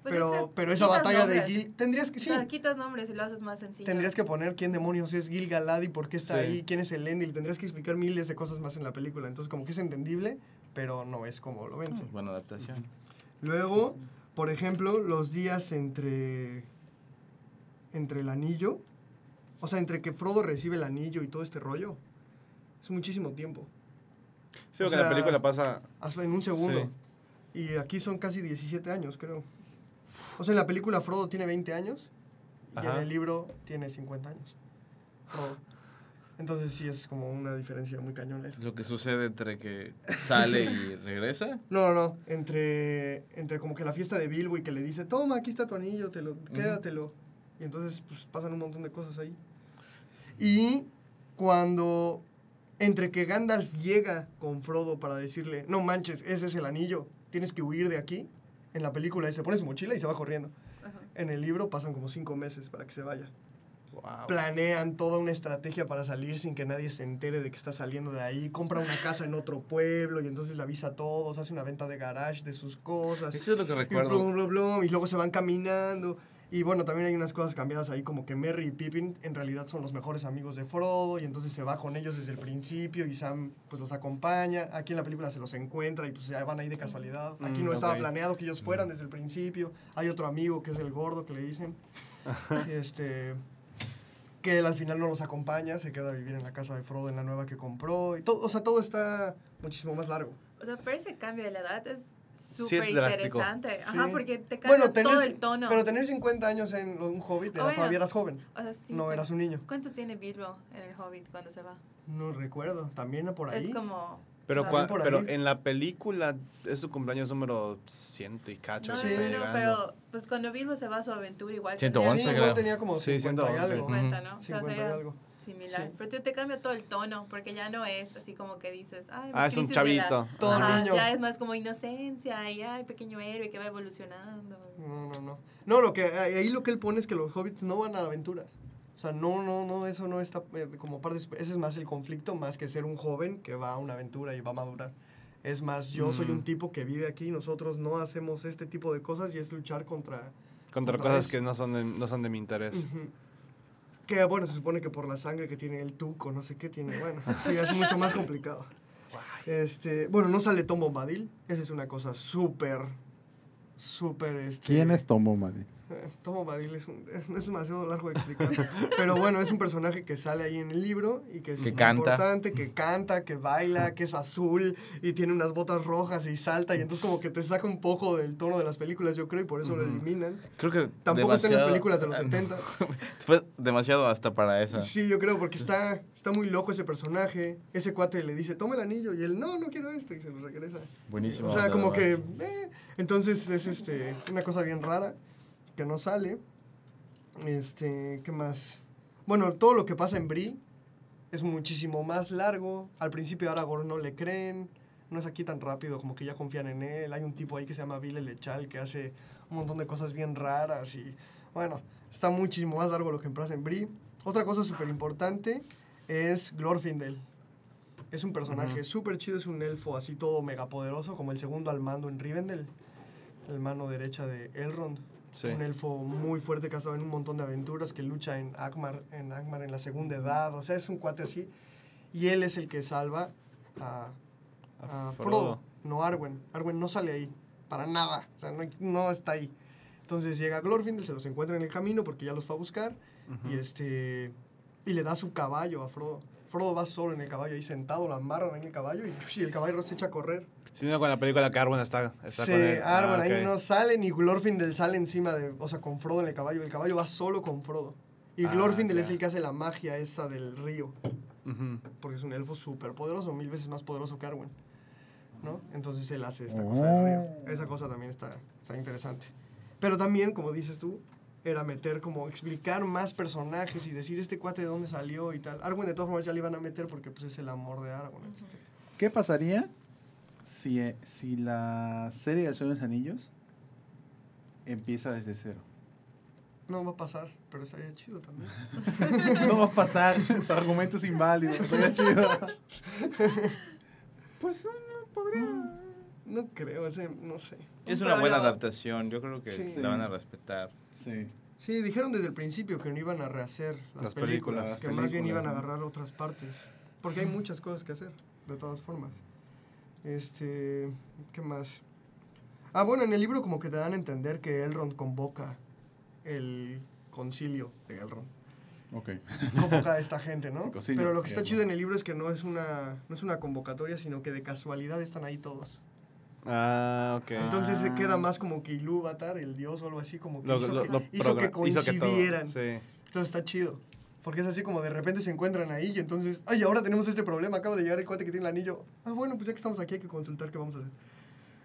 Pues es pero, que pero esa batalla de. Gil... Tendrías que, O sí, sea, quitas nombres y lo haces más sencillo. tendrías que poner quién demonios es Gil Galad y por qué está Sí. ahí, quién es el Elendil. Tendrías que explicar miles de cosas más en la película. Entonces, como que es entendible, pero no es como lo vence. Buena adaptación. Luego, por ejemplo, los días entre, entre el anillo, o sea, entre que Frodo recibe el anillo y todo este rollo, es muchísimo tiempo, Sí, O porque en la sea, película pasa. hazlo en un segundo. Y aquí son casi 17 años, creo. O sea, en la película Frodo tiene 20 años y en el libro tiene 50 años. Frodo. Entonces sí es como una diferencia muy cañona eso. Lo que sucede entre que sale y regresa. No, no, no. Entre, entre como que la fiesta de Bilbo y que le dice, toma, aquí está tu anillo, te lo, quédatelo. Y entonces pues pasan un montón de cosas ahí. Y cuando, entre que Gandalf llega con Frodo para decirle, no manches, ese es el anillo, tienes que huir de aquí. En la película se pone su mochila y se va corriendo. Ajá. En el libro pasan como cinco meses para que se vaya. Wow. Planean toda una estrategia para salir sin que nadie se entere de que está saliendo de ahí. Compra una casa en otro pueblo y entonces le avisa a todos. Hace una venta de garage de sus cosas. Eso es lo que Y, recuerdo. blum, blum, blum, y luego se van caminando. Y bueno, también hay unas cosas cambiadas ahí, como que Merry y Pippin en realidad son los mejores amigos de Frodo, y entonces se va con ellos desde el principio, y Sam pues los acompaña. Aquí en la película se los encuentra y pues ya van ahí de casualidad. Aquí Mm, no estaba planeado que ellos fueran desde el principio. Hay otro amigo que es el gordo que le dicen. este que él al final no los acompaña, se queda a vivir en la casa de Frodo en la nueva que compró. Y todo, o sea, todo está muchísimo más largo. O sea, pero ese cambio de la edad es súper drástico. interesante. Ajá, Sí. porque te cambia Bueno, tener, todo el tono. pero tener 50 años en un hobbit, era, Bueno. todavía eras joven. o sea, sí, no eras un niño. ¿Cuántos tiene Bilbo en el Hobbit cuando se va? No recuerdo. También por ahí. Es como... Pero, cua- en la película es su cumpleaños número ciento y cacho. No, pero pues cuando Bilbo se va a su aventura igual 111 Sí, tenía creo. igual tenía como Sí, 50 y 111. algo. 50, ¿no? O sea, 50 y sería algo. Similar. Sí. Pero te, te cambia todo el tono, porque ya no es así como que dices, ay, Ah, es un la- chavito. Todo Ajá, niño. Ya es más como inocencia y ay, pequeño héroe que va evolucionando. No, no, no. No, lo que, ahí lo que él pone es que los hobbits no van a aventuras. O sea, no, no, no, eso no está eh, como parte. Ese es más el conflicto, más que ser un joven que va a una aventura y va a madurar. Es más, yo soy Mm. un tipo que vive aquí, nosotros no hacemos este tipo de cosas y es luchar contra. Contra Otra cosas vez. que no son de, no son de mi interés. Ujú. Que bueno, se supone que por la sangre que tiene el tuco, no sé qué tiene, bueno, sí, es mucho más complicado. Este, bueno, no sale Tom Bombadil, esa es una cosa súper, súper, este... ¿Quién es Tom Bombadil? Eh, Tom Bombadil es, un- es, es demasiado largo de explicar, pero bueno, es un personaje que sale ahí en el libro y que es Que muy canta. importante, que canta, que baila, que es azul y tiene unas botas rojas y salta y entonces como que te saca un poco del tono de las películas, yo creo, y por eso lo eliminan. Creo que Tampoco está en las demasiado- películas de los 70. Fue demasiado hasta para esa. Sí, yo creo, porque está, está muy loco ese personaje. Ese cuate le dice, toma el anillo, y él, no, no quiero este, y se lo regresa. Buenísimo. O sea, como que, eh, entonces es este, una cosa bien rara, que no sale. Este, ¿qué más? Bueno, todo lo que pasa en Brie es muchísimo más largo. Al principio a Aragorn no le creen, no es aquí tan rápido, como que ya confían en él. Hay un tipo ahí que se llama Vile Lechal que hace un montón de cosas bien raras y, bueno, está muchísimo más largo lo que pasa en Brie. Otra cosa súper importante es Glorfindel. Es un personaje Ujú. súper chido, es un elfo así todo megapoderoso, como el segundo al mando en Rivendell, el mano derecha de Elrond. Sí. Un elfo muy fuerte que ha estado en un montón de aventuras, que lucha en Agmar, en Agmar en la segunda edad, o sea, es un cuate así. Y él es el que salva a, a Frodo. no Arwen. Arwen no sale ahí, para nada, o sea, no, no está ahí. Entonces llega Glorfindel, se los encuentra en el camino porque ya los fue a buscar, y este y le da su caballo a Frodo. Frodo va solo en el caballo ahí sentado, lo amarran en el caballo y, y el caballo se echa a correr. Si no, con la película que Arwen está, está Sí, con él. Arwen Ah, ahí ok. no sale ni Glorfindel sale encima de, o sea, con Frodo en el caballo. El caballo va solo con Frodo. Y Ah, Glorfindel ya. es el que hace la magia esa del río, Ujú. porque es un elfo súper poderoso, mil veces más poderoso que Arwen. ¿No? Entonces él hace esta cosa del río. Oh. Esa cosa también está, está interesante. Pero también, como dices tú, era meter como explicar más personajes y decir este cuate de dónde salió y tal. Arwen de todas formas ya le iban a meter porque pues es el amor de Arwen. ¿Qué pasaría si, eh, si la serie del Señor de los Anillos empieza desde cero? No va a pasar, pero estaría chido también. No va a pasar, tu argumento es inválido, estaría chido. Pues no, no podría. No creo, ese, no sé. Es Un una buena adaptación, yo creo que Sí. la van a respetar. Sí. Sí, dijeron desde el principio que no iban a rehacer las, Las películas, películas. Las que más bien iban a agarrar otras partes. Porque hay muchas cosas que hacer, de todas formas. Este, ¿qué más? Ah, bueno, en el libro como que te dan a entender que Elrond convoca el concilio de Elrond. Ok. Convoca a esta gente, ¿no? Concilio Pero lo que está chido en el libro es que no es una, no es una convocatoria, sino que de casualidad están ahí todos. Ah, ok. Entonces se Ah. queda más como que Ilúvatar, el dios o algo así, como que Lo- hizo, lo- que, lo hizo que progra- hizo que todo- coincidieran. sí. Entonces está chido. Porque es así como de repente se encuentran ahí y entonces, ay, ahora tenemos este problema, acaba de llegar el cuate que tiene el anillo. Ah, bueno, pues ya que estamos aquí hay que consultar qué vamos a hacer.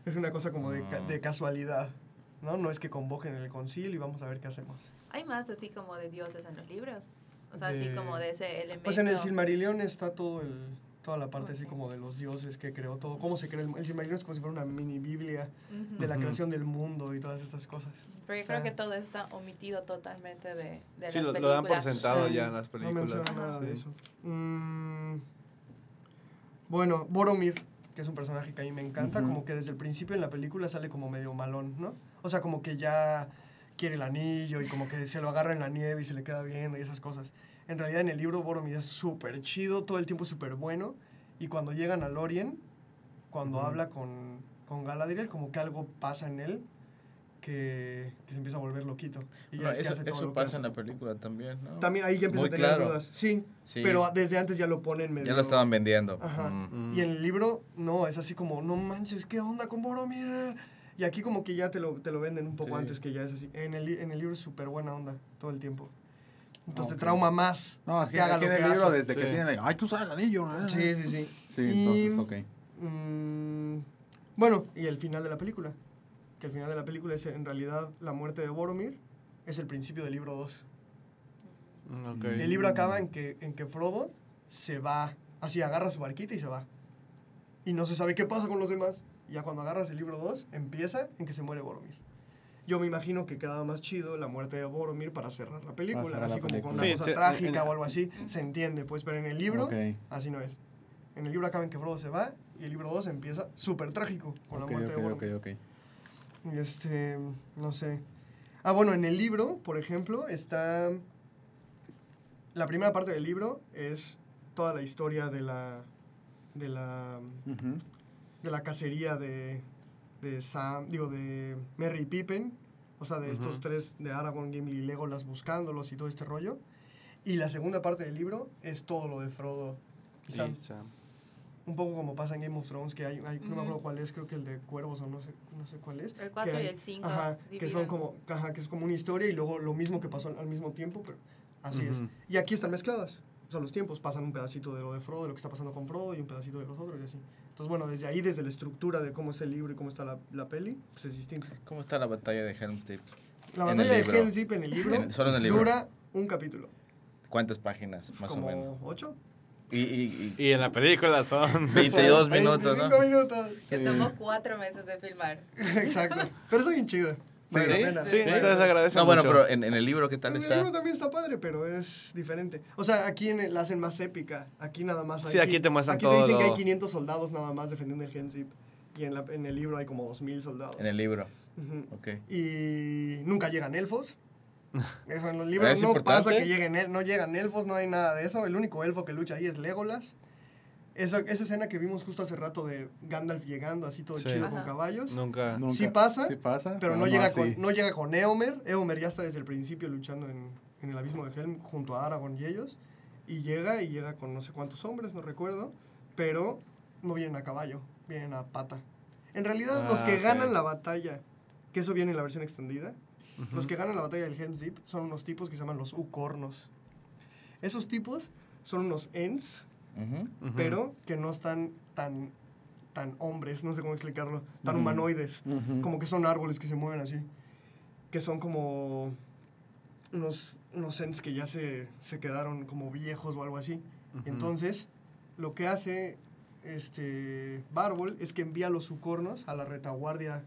Es una cosa como de, ca- Ah. de casualidad, ¿no? No es que convoquen el concilio y vamos a ver qué hacemos. Hay más así como de dioses en los libros. O sea, De- así como de ese elemento. Pues en el Silmarillion está todo el, toda la parte así Ok. como de los dioses que creó todo, cómo se crea el, el Silmarillion es como si fuera una mini Biblia Ujú. de la creación del mundo y todas estas cosas. Pero yo creo que todo está omitido totalmente de, de Sí, las lo, películas. lo dan por sentado Sí, ya en las películas. No menciona nada de Sí. eso. Mm, bueno, Boromir, que es un personaje que a mí me encanta, Ujú. como que desde el principio en la película sale como medio malón, ¿no? O sea, como que ya quiere el anillo y como que se lo agarra en la nieve y se le queda viendo y esas cosas. En realidad en el libro Boromir es súper chido, todo el tiempo súper bueno. Y cuando llegan a Lorien, cuando Ujú. habla con, con Galadriel, como que algo pasa en él que, que se empieza a volver loquito. Y ya No, es que eso hace todo eso lo que pasa hace. en la película también, ¿no? También ahí ya empieza Muy a tener claro. dudas. Sí, Sí. pero desde antes ya lo ponen medio... Ya lo estaban vendiendo. Ajá. Mm. Y en el libro, no, es así como, no manches, ¿qué onda con Boromir? Y aquí como que ya te lo, te lo venden un poco Sí. antes que ya es así. En el, en el libro es súper buena onda todo el tiempo. Entonces trauma más. No, es que Que haga aquí lo en el que libro, hace. desde que Sí. tiene, ay, tú sabes el anillo. ah. Sí, sí, sí. Sí, Y- entonces, ok. Mm, bueno, y el final de la película. Que el final de la película es en realidad la muerte de Boromir. Es el principio del libro 2. Mm, ok. El libro acaba en que, en que Frodo se va, así agarra su barquita y se va. Y no se sabe qué pasa con los demás. Y ya cuando agarras el libro 2, empieza en que se muere Boromir. Yo me imagino que quedaba más chido la muerte de Boromir para cerrar la película, cerrar así la como con película. una Sí, cosa sí, trágica en- o algo así, se entiende, pues, pero en el libro, Ok. así no es. En el libro acaba en que Frodo se va y el libro 2 empieza súper trágico con Ok, la muerte ok, de ok, Boromir. ok. Y Este, no sé. Ah, bueno, en el libro, por ejemplo, está... La primera parte del libro es toda la historia de la... De la, Ujú. de la cacería de, de Sam, digo, de Merry y Pippin, o sea, de estos tres, de Aragorn, Gimli y Legolas buscándolos y todo este rollo. Y la segunda parte del libro es todo lo de Frodo y Sí, Sam. Sam. Un poco como pasa en Game of Thrones, que hay, hay- no me acuerdo cuál es, creo que el de Cuervos o no sé, no sé cuál es. El 4 que y el 5. Ajá, que son como, ajá, que es como una historia y luego lo mismo que pasó al, mismo tiempo, pero así es. Y aquí están mezcladas. O sea, los tiempos pasan un pedacito de lo de Frodo, de lo que está pasando con Frodo y un pedacito de los otros y así. Entonces, bueno, desde ahí, desde la estructura de cómo está el libro y cómo está la, la peli, pues es distinto. ¿Cómo está la batalla de Helm's Deep? La batalla de libro. Helm's Deep en el libro En- solo en el libro. dura un capítulo. ¿Cuántas páginas, más como o menos? ocho. Y, y, y Y en la película son... 22 minutos, ¿no? 25 minutos. Se tomó cuatro meses de filmar. Exacto. Pero está bien chido. ¿Sí? pena. Sí, Sí. se les agradece No, bueno, pero en, en el libro, ¿qué tal El está? libro también está padre, pero es diferente. O sea, aquí en el- la hacen más épica. Aquí nada más hay... Sí, aquí te muestran Aquí te dicen todo. que hay 500 soldados nada más defendiendo el Genzip. Y en, la- en el libro hay como 2000 soldados. En el libro, Ujú. ok. Y nunca llegan elfos. Eso en los libros ¿Es no importante? pasa que lleguen, el- no llegan elfos, no hay nada de eso. El único elfo que lucha ahí es Legolas. Esa, esa escena que vimos justo hace rato de Gandalf llegando así todo Sí. chido con Ajá. caballos. Nunca... Nunca- Sí pasa, sí pasa, Pero no, llega así. con, no llega con Eomer. Eomer ya está desde el principio luchando en, en el abismo de Helm junto a Aragorn y ellos. Y llega y llega con no sé cuántos hombres, no recuerdo. Pero no vienen a caballo, vienen a pata. En realidad, los Ah, que ganan la batalla, que eso viene en la versión extendida, los que ganan la batalla del Helm's Deep son unos tipos que se llaman los Ucornos. Esos tipos son unos Ents, Pero que no están tan, tan hombres, no sé cómo explicarlo, tan humanoides. Como que son árboles que se mueven así. Que son como unos, unos ents que ya se, se quedaron como viejos o algo así. Entonces, lo que hace este Bárbol es que envía los sucornos a la retaguardia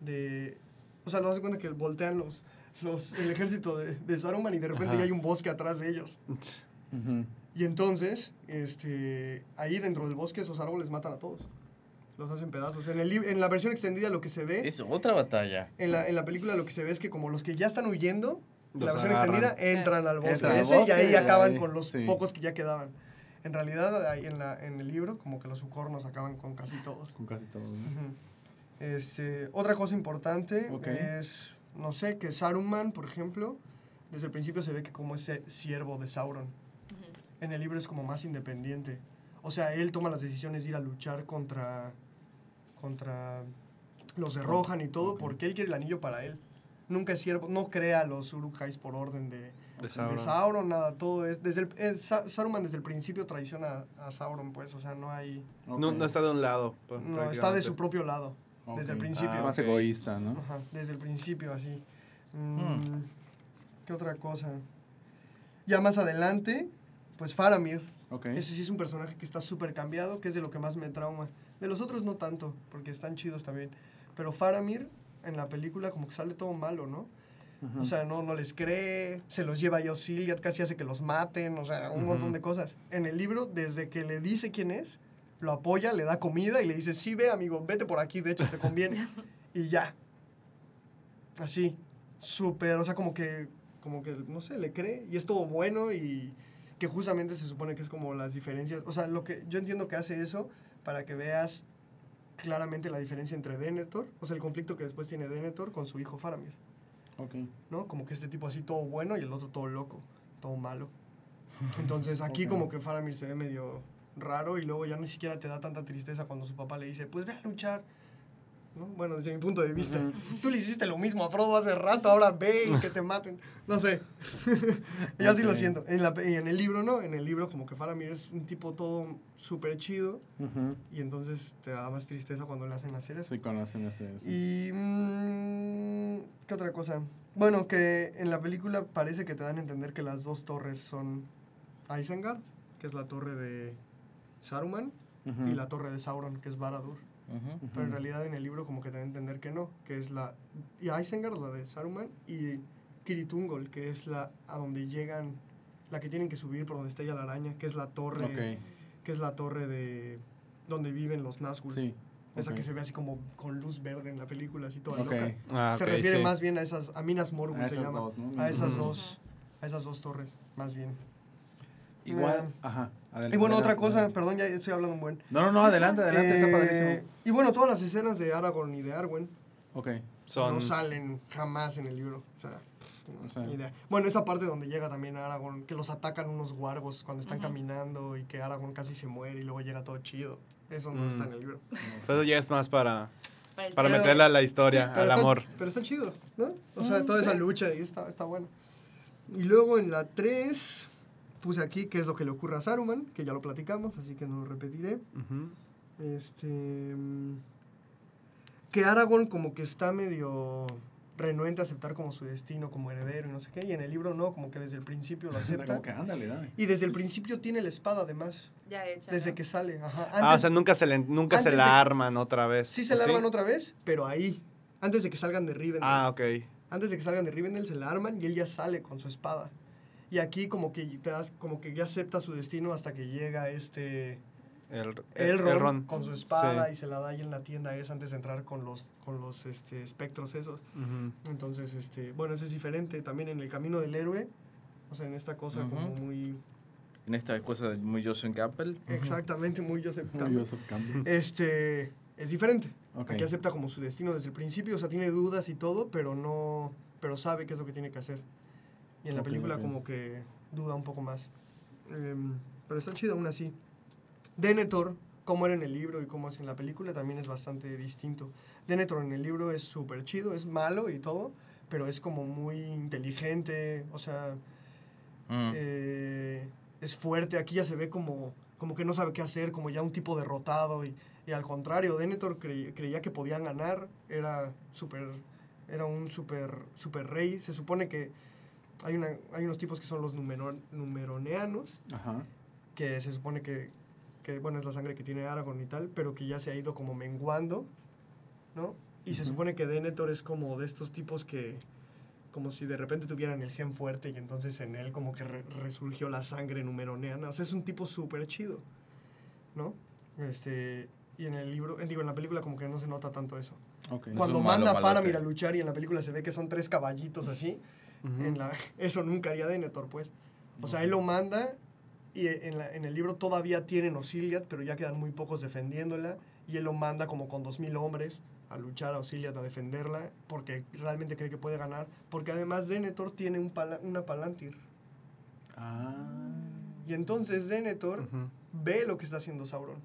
de... O sea, lo hace cuenta que voltean los, los, el ejército de, de Saruman y de repente Ajá. ya hay un bosque atrás de ellos. Ujú. Y entonces, este, ahí dentro del bosque esos árboles matan a todos. los hacen pedazos. En, el, en la versión extendida lo que se ve, Es otra batalla. en la, en la película lo que se ve es que como los que ya están huyendo, en la versión agarran. extendida entran al bosque Entran al ese y bosque ahí y acaban ahí, con los sí. pocos que ya quedaban. En realidad, ahí en, la, en el libro, como que los ucornos acaban con casi todos. Con casi todo. ¿no? Ujú. Este, otra cosa importante Ok. es, no sé, que Saruman, por ejemplo, desde el principio se ve que como ese siervo de Sauron. En el libro es como más independiente. O sea, él toma las decisiones de ir a luchar contra, contra los de Rohan y todo, porque él quiere el anillo para él. Nunca es siervo, no crea a los Uruk-hais por orden de, De de Sauron. Nada, todo es. Desde el, es- Sa- Saruman desde el principio traiciona a Sauron, pues, o sea, no hay. No, está de un lado. pues, No, está de su propio lado. Desde el principio. Ah, Más egoísta, ¿no? Ajá, desde el principio, así. Mm, Hmm. ¿Qué otra cosa? Ya más adelante, pues Faramir. Ok. Ese sí es un personaje que está súper cambiado, que es de lo que más me trauma. De los otros no tanto, porque están chidos también. Pero Faramir, en la película, como que sale todo malo, ¿no? O sea, no, no les cree, se los lleva a Yosiliad, casi hace que los maten, o sea, un montón de cosas. En el libro, desde que le dice quién es, lo apoya, le da comida y le dice, sí, ve, amigo, vete por aquí, de hecho, te conviene. y ya. Así, súper, o sea, como que, como que, no sé, le cree y es todo bueno y que justamente se supone que es como las diferencias. O sea, lo que yo entiendo que hace eso para que veas claramente la diferencia entre Denethor, o sea, el conflicto que después tiene Denethor con su hijo Faramir. Ok. ¿no? Como que este tipo así todo bueno y el otro todo loco, todo malo. Entonces aquí Ok. como que Faramir se ve medio raro y luego ya ni siquiera te da tanta tristeza cuando su papá le dice, pues ve a luchar. ¿No? Bueno, desde mi punto de vista. Tú le hiciste lo mismo a Frodo hace rato, ahora ve y que te maten. No sé. Yo así lo Ok. siento. En, la, y en el libro, ¿no? En el libro como que Faramir es un tipo todo súper chido y entonces te da más tristeza cuando le hacen hacer eso. Sí conocen ese. eso. Y. mm, ¿Qué otra cosa? Bueno, que en la película parece que te dan a entender que las dos torres son Isengard, que es la torre de Saruman, y la torre de Sauron, que es Baradur. Pero en realidad en el libro como que te dan a entender que no, que es la y Isengard, la de Saruman, y Kiritungol, que es la a donde llegan, la que tienen que subir por donde está ya la araña, que es la torre, que es la torre de donde viven los Nazgûl. Sí. Esa que se ve así como con luz verde en la película, así toda Ok. loca. Ah, se refiere sí. más bien a esas, a Minas Morgul A se llama. dos, ¿no? A esas dos, a esas dos torres, más bien. Igual. Ajá. Y bueno, otra cosa, adelante. perdón, ya estoy hablando un buen. No, no, no, adelante, adelante, está Eh, padrísimo. Y bueno, todas las escenas de Aragorn y de Arwen Ok. Son... no salen jamás en el libro. O sea, no, O sea. ni idea. Bueno, esa parte donde llega también Aragorn, que los atacan unos guargos cuando están caminando y que Aragorn casi se muere y luego llega todo chido. Eso no Mm. está en el libro. Eso ya es más para, Para meterle a la historia, Pero al está- amor. Pero está chido, ¿no? O sea, Mm, toda esa lucha y está, está bueno. Y luego en la 3 puse aquí qué es lo que le ocurre a Saruman, que ya lo platicamos, así que no lo repetiré. Este. mm, Que Aragorn como que está medio renuente a aceptar como su destino como heredero y no sé qué. Y en el libro no, como que desde el principio lo acepta. Como que ándale, dale. Y desde el principio tiene la espada además. Ya hecha. Desde ¿no? que sale. Ajá. Ah, o Antes- sea, nunca se, le, nunca se la de- arman otra vez. sí se ¿o la arman otra vez, pero ahí. Antes de que salgan de Rivendell. Ah, ok. Antes de que salgan de Rivendell se la arman y él ya sale con su espada. Y aquí como que te das, como que ya acepta su destino hasta que llega este El, Elrond, Elrond. con su espada Sí. y se la da ahí en la tienda esa antes de entrar con los con los este, espectros esos. Ujú. Entonces, este, bueno, eso es diferente. También en el camino del héroe, o sea, en esta cosa Ujú. como muy En esta cosa de muy Joseph Campbell. exactamente muy Joseph Muy Campbell. Joseph Campbell. Este, es diferente. Ok. Aquí acepta como su destino desde el principio, o sea, tiene dudas y todo, pero no, pero sabe qué es lo que tiene que hacer. Y en la película como que duda un poco más. Em, pero está chido aún así. Denethor, cómo era en el libro y cómo es en la película, también es bastante distinto. Denethor en el libro es súper chido, es malo y todo, pero es como muy inteligente, o sea, Mm. eh, es fuerte. Aquí ya se ve como, como que no sabe qué hacer, como ya un tipo derrotado. Y, y al contrario, Denethor cre- creía que podían ganar. Era super, era un super, super rey. Se supone que hay, una, hay unos tipos que son los numero- numeroneanos, Ajá. que se supone que, que, bueno, es la sangre que tiene Aragorn y tal, pero que ya se ha ido como menguando, ¿no? Y se supone que Denethor es como de estos tipos que, como si de repente tuvieran el gen fuerte y entonces en él como que re- resurgió la sangre numeroneana. O sea, es un tipo súper chido, ¿no? Este, Y en el libro, eh, digo, en la película como que no se nota tanto eso. Ok. Es Cuando malo manda a. Faramir a luchar y en la película se ve que son tres caballitos así, en la, eso nunca haría Denethor, pues. O sea, él lo manda y en, la- en el libro todavía tienen Osiliad, pero ya quedan muy pocos defendiéndola. Y él lo manda como con 2.000 hombres a luchar a Osiliad, a defenderla, porque realmente cree que puede ganar. Porque además Denethor tiene un pala- una Palantir. Ah. Y entonces Denethor Ujú. ve lo que está haciendo Sauron.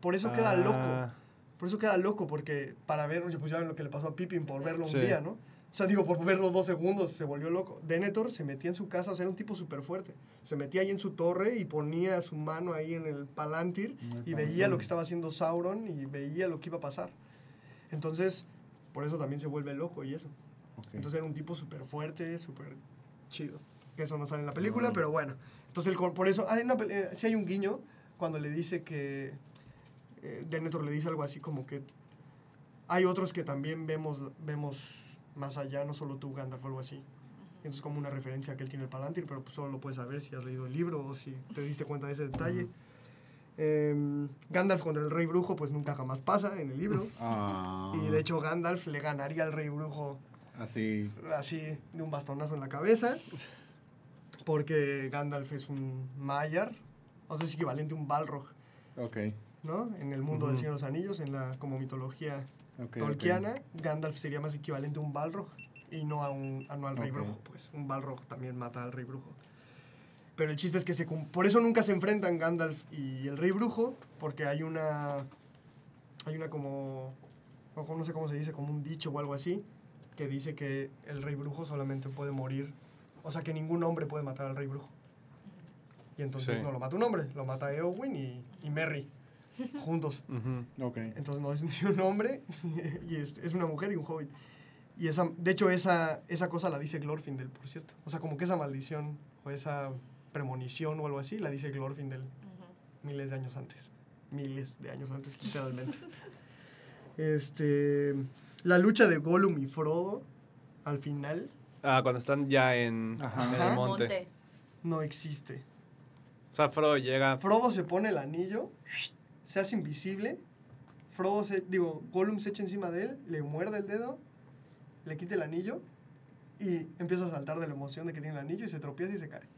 Por eso queda loco. Ah, Por eso queda loco, porque para ver, pues ya ven lo que le pasó a Pippin por verlo un día, ¿no? O sea, digo, por verlo dos segundos se volvió loco. Denethor se metía en su casa, o sea, era un tipo súper fuerte. Se metía ahí en su torre y ponía su mano ahí en el Palantir y veía lo que estaba haciendo Sauron y veía lo que iba a pasar. Entonces, por eso también se vuelve loco y eso. Entonces era un tipo súper fuerte, súper chido. Eso no sale en la película, pero bueno. Entonces, el, por eso, hay una, eh, sí hay un guiño cuando le dice que. Eh, Denethor le dice algo así como que. Hay otros que también vemos, vemos más allá, no solo tú, Gandalf, o algo así. Entonces, como una referencia a que él tiene el Palantir, pero pues solo lo puedes saber si has leído el libro o si te diste cuenta de ese detalle. Em, Gandalf contra el Rey Brujo, pues nunca jamás pasa en el libro. Ah. Y de hecho, Gandalf le ganaría al Rey Brujo Así. así de un bastonazo en la cabeza. Porque Gandalf es un Maiar, o sea, es equivalente a un Balrog, Ok. ¿no? En el mundo del Ujú. Señor de los Anillos, en la como mitología ok, tolkiana, Gandalf sería más equivalente a un Balrog y no, a un, a no al Rey Ok. Brujo, pues. Un Balrog también mata al Rey Brujo. Pero el chiste es que se... Por eso nunca se enfrentan Gandalf y el Rey Brujo, porque hay una... Hay una como... No sé cómo se dice, como un dicho o algo así, que dice que el Rey Brujo solamente puede morir... O sea, que ningún hombre puede matar al Rey Brujo. Y entonces Sí. no lo mata un hombre, lo mata Eowyn y, y Merry, juntos. Entonces no es ni un hombre, y es, es una mujer y un hobbit. Y esa, de hecho, esa, esa cosa la dice Glorfindel, por cierto. O sea, como que esa maldición o esa premonición o algo así, la dice Glorfindel miles de años antes. Miles de años antes, literalmente. este, la lucha de Gollum y Frodo, al final, Ah, cuando están ya en, Ajá. en Ajá. el monte. Monte. no existe. O sea, Frodo llega. Frodo se pone el anillo, se hace invisible. Frodo se, digo, Gollum se echa encima de él, le muerde el dedo, le quita el anillo y empieza a saltar de la emoción de que tiene el anillo y se tropieza y se cae.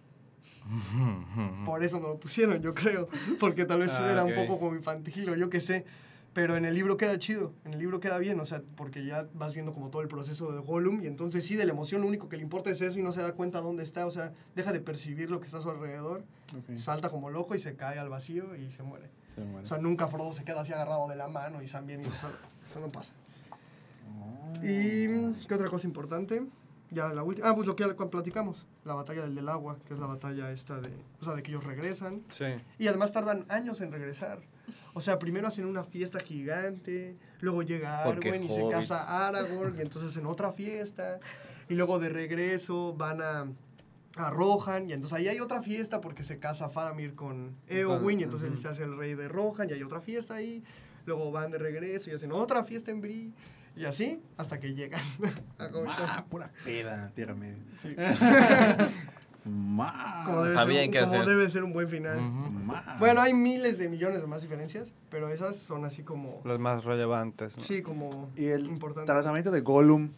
Por eso no lo pusieron, yo creo, porque tal vez Ah, era un poco como infantil o yo qué sé. Pero en el libro queda chido, en el libro queda bien, o sea, porque ya vas viendo como todo el proceso de Gollum y entonces sí, de la emoción lo único que le importa es eso y no se da cuenta dónde está, o sea, deja de percibir lo que está a su alrededor salta como loco y se cae al vacío y se muere. Se muere. O sea, nunca Frodo se queda así agarrado de la mano y Sam bien y salva. Eso no pasa. Oh. ¿Y qué otra cosa importante? Ya la última. Ah, pues lo que ya platicamos. La batalla del del agua, que es la batalla esta de... O sea, de que ellos regresan. Sí. Y además tardan años en regresar. O sea, primero hacen una fiesta gigante, luego llega Arwen y se casa Aragorn, y entonces hacen otra fiesta, y luego de regreso van a, a Rohan, y entonces ahí hay otra fiesta porque se casa Faramir con Eowyn, y entonces él se hace el rey de Rohan, y hay otra fiesta ahí, luego van de regreso y hacen otra fiesta en Bree, y así hasta que llegan a. Ah, pura peda, tierra media. Sí. Ma. Como, debe Sabían ser, qué como hacer. debe ser un buen final. Bueno, hay miles de millones de más diferencias, pero esas son así como... Los más relevantes. ¿no? Sí, como Y el importante. tratamiento de Gollum.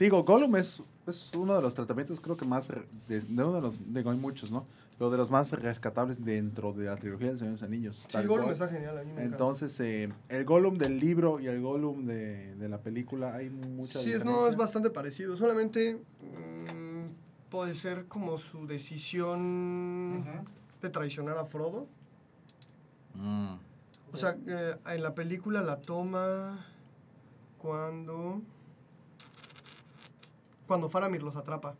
Digo, Gollum es, es uno de los tratamientos, creo que más. De, de uno de los. Digo, hay muchos, ¿no? Pero de los más rescatables dentro de la trilogía del Señor de los Anillos. Sí, tal Gollum cual. está genial. A mí me. Entonces, eh, el Gollum del libro y el Gollum de, de la película, hay mucha Sí, es, no, es bastante parecido. Solamente mm, puede ser como su decisión de traicionar a Frodo. Mm. O sea, eh, en la película la toma cuando... Cuando Faramir los atrapa.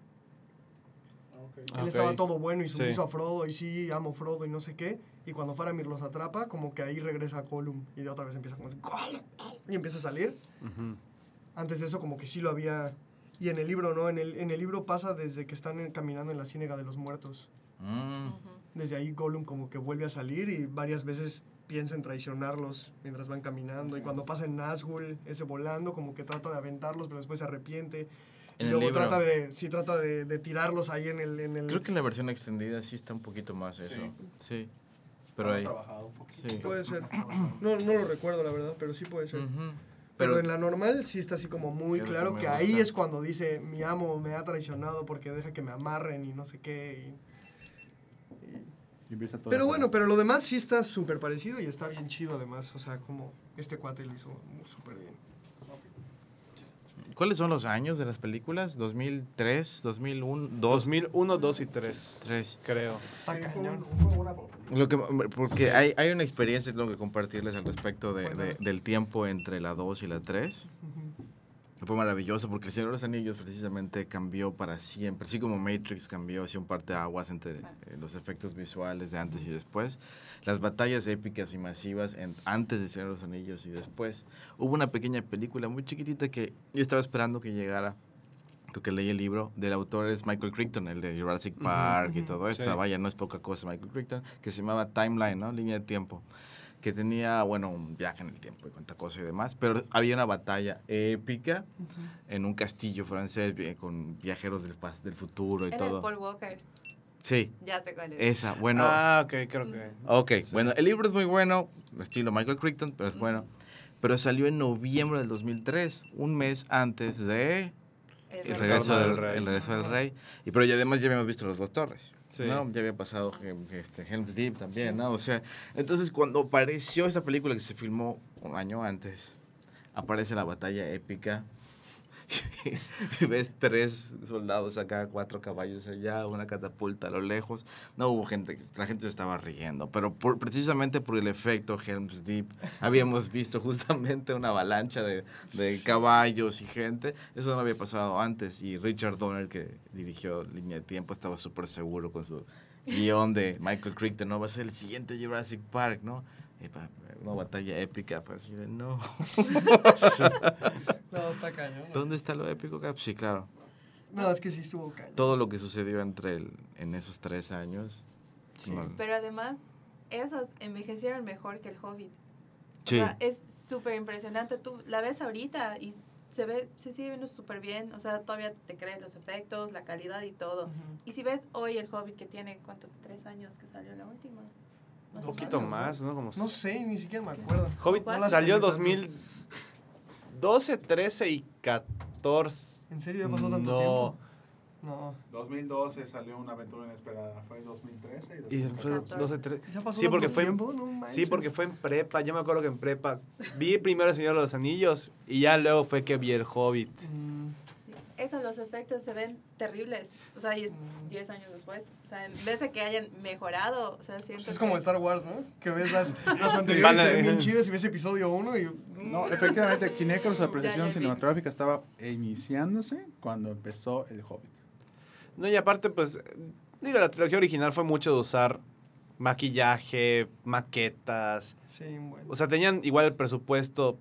Él Ok. estaba todo bueno y Sí. sumiso a Frodo y sí, amo Frodo y no sé qué. Y cuando Faramir los atrapa, como que ahí regresa Gollum y de otra vez empieza como... Y empieza a salir. Ujú. Antes de eso como que sí lo había... Y en el libro, ¿no? En el, en el libro pasa desde que están caminando en la ciénega de los muertos. Mm. Desde ahí Gollum como que vuelve a salir y varias veces piensa en traicionarlos mientras van caminando. Y cuando pasa en Nazgûl, ese volando, como que trata de aventarlos, pero después se arrepiente. Y En el luego libro. trata de... Sí, trata de, de tirarlos ahí en el... En el Creo que en la versión extendida sí está un poquito más eso. Sí. pero ahí. trabajado un poquito. Sí. Puede ser. No, no lo recuerdo, la verdad, pero sí puede ser. Pero, Pero, en la normal sí está así como muy que claro que ahí es cuando dice mi amo me ha traicionado porque deja que me amarren y no sé qué. y- y- Y empieza todo Pero bueno, pero lo demás sí está súper parecido y está bien chido además. O sea, como este cuate lo hizo súper bien. ¿Cuáles son los años de las películas? ¿2003? ¿2001? ¿2? 2001, 2 y 3, 3. creo. Está Sí, un- Lo que, porque hay, hay una experiencia que tengo que compartirles al respecto de, de- del tiempo entre la 2 y la 3. Ujú. Fue maravilloso porque El Señor de los Anillos precisamente cambió para siempre. Así como Matrix cambió, así un parteaguas entre eh, los efectos visuales de antes y después. Las batallas épicas y masivas en, antes de Señor de los Anillos y después. Hubo una pequeña película muy chiquitita que yo estaba esperando que llegara. Porque leí el libro del autor es Michael Crichton, el de Jurassic Park y ujú. todo esto. Sí. Vaya, no es poca cosa Michael Crichton, que se llamaba Timeline, ¿no? Línea de tiempo que tenía, bueno, un viaje en el tiempo y cuánta cosa y demás, pero había una batalla épica en un castillo francés vi- con viajeros del, pas- del futuro y Era todo. Paul Walker. Sí, Ya sé cuál es. esa, bueno. Ah, ok, creo que. Ok, bueno, el libro es muy bueno, estilo Michael Crichton, pero es bueno. Pero salió en noviembre del 2003, un mes antes de El regreso del Rey. el regreso del rey. Y pero ya además ya habíamos visto las dos torres. Sí. ¿no? Ya había pasado este, Helm's Deep también, ¿no? O sea, entonces cuando apareció esa película que se filmó un año antes, aparece la batalla épica. Y ves tres soldados acá, cuatro caballos allá, una catapulta a lo lejos. No hubo gente, la gente se estaba riendo, pero por, precisamente por el efecto Helm's Deep, habíamos visto justamente una avalancha de, de caballos y gente. Eso no había pasado antes y Richard Donner, que dirigió Línea de Tiempo, estaba súper seguro con su guion de Michael Crichton, ¿no? Va a ser el siguiente Jurassic Park, ¿no? Una batalla épica, fue así de, no. No, está cañón. ¿Dónde está lo épico? Cap? Sí, claro. No, es que sí estuvo cañón. Todo lo que sucedió entre el, en esos tres años. Sí. no- Pero además, esos envejecieron mejor que el Hobbit. Sí. O sea, es súper impresionante. Tú la ves ahorita y se ve, se sigue viendo súper bien. O sea, todavía te crees los efectos, la calidad y todo. Y si ves hoy el Hobbit que tiene, ¿cuánto? ¿Tres años que salió la última? Un poquito ¿no? más, ¿no? Como No sé, ni siquiera me acuerdo. Hobbit ¿Cuál? salió No las 2012, 13 y 14. ¿En serio ya pasó tanto No. tiempo? No. 2012 salió una aventura inesperada. Fue 2013 y Y 2014. fue 12, 13. ¿Ya pasó Sí, porque tanto fue, tiempo? No sí, porque fue en prepa. Yo me acuerdo que en prepa vi primero El Señor de los Anillos y ya luego fue que vi El Hobbit. Mm, Esos, los efectos se ven terribles. O sea, y es Mm. 10 años después. O sea, en vez de que hayan mejorado, o sea, siento pues es que- como Star Wars, ¿no? Que ves las, las anteriores Van a- se ven bien chidas y ves episodio 1 y... No, efectivamente, Kinecro, su apreciación Ya, ya vi. cinematográfica estaba iniciándose cuando empezó El Hobbit. No, y aparte, pues, digo, la trilogía original fue mucho de usar maquillaje, maquetas. Sí, bueno. O sea, tenían igual el presupuesto,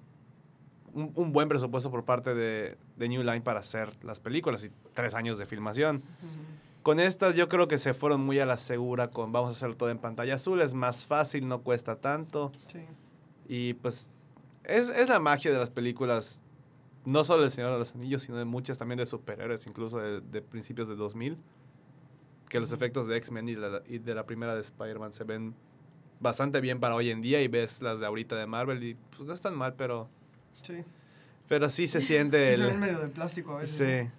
un, un buen presupuesto por parte de, de New Line para hacer las películas y tres años de filmación. Ujú. Con estas yo creo que se fueron muy a la segura con vamos a hacerlo todo en pantalla azul, es más fácil, no cuesta tanto. Sí. Y pues es, es la magia de las películas, no solo del Señor de los Anillos, sino de muchas también de superhéroes, incluso de, de principios de 2000. Que los efectos de X-Men y, y de la primera de Spider-Man se ven bastante bien para hoy en día y ves las de ahorita de Marvel y pues no están mal, pero, Sí. Pero sí se Sí, siente el... medio de plástico a veces. Sí.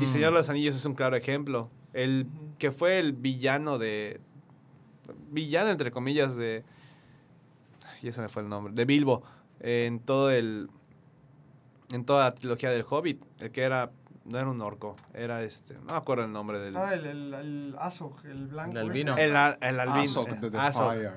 Y Mm. Señor de los Anillos es un claro ejemplo. El que fue el villano de. Villano, entre comillas, de. Ya se me fue el nombre. De Bilbo. En todo el. En toda la trilogía del Hobbit. El que era. No era un orco. Era este. No me acuerdo el nombre del. Ah, el, el, el Azog, el blanco. El albino. el, el albino. Azog eh, de The Azog. Fire.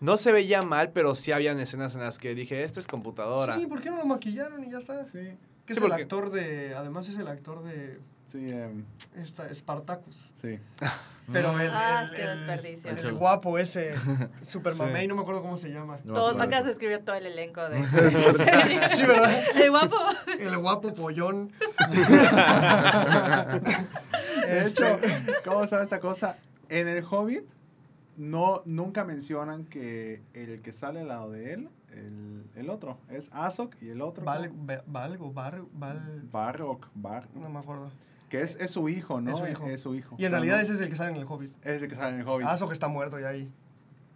No se veía mal, pero sí habían escenas en las que dije, esta es computadora. Sí, ¿por qué no lo maquillaron y ya está? Sí, Que Sí, es el actor de... Además es el actor de sí, em, esta, Spartacus. sí. Pero el, Ah, el, qué el- desperdicio. el guapo ese, super Sí. mamey, no me acuerdo cómo se llama. No acuerdo. acá se escribió todo el elenco de de. Sí, ¿verdad? El guapo. El guapo pollón. De Este, hecho, ¿cómo sabe esta cosa? En el Hobbit no, nunca mencionan que el que sale al lado de él, el, el otro, es Azog y el otro. Val, Valgo, Bar, Val, Barrock, Bar, no me acuerdo. que es, es su hijo, ¿no? Es su hijo. Es su hijo. Y en Ah, realidad ese es el que sale en el Hobbit. Es el que sale en el Hobbit. Azog está muerto ya ahí.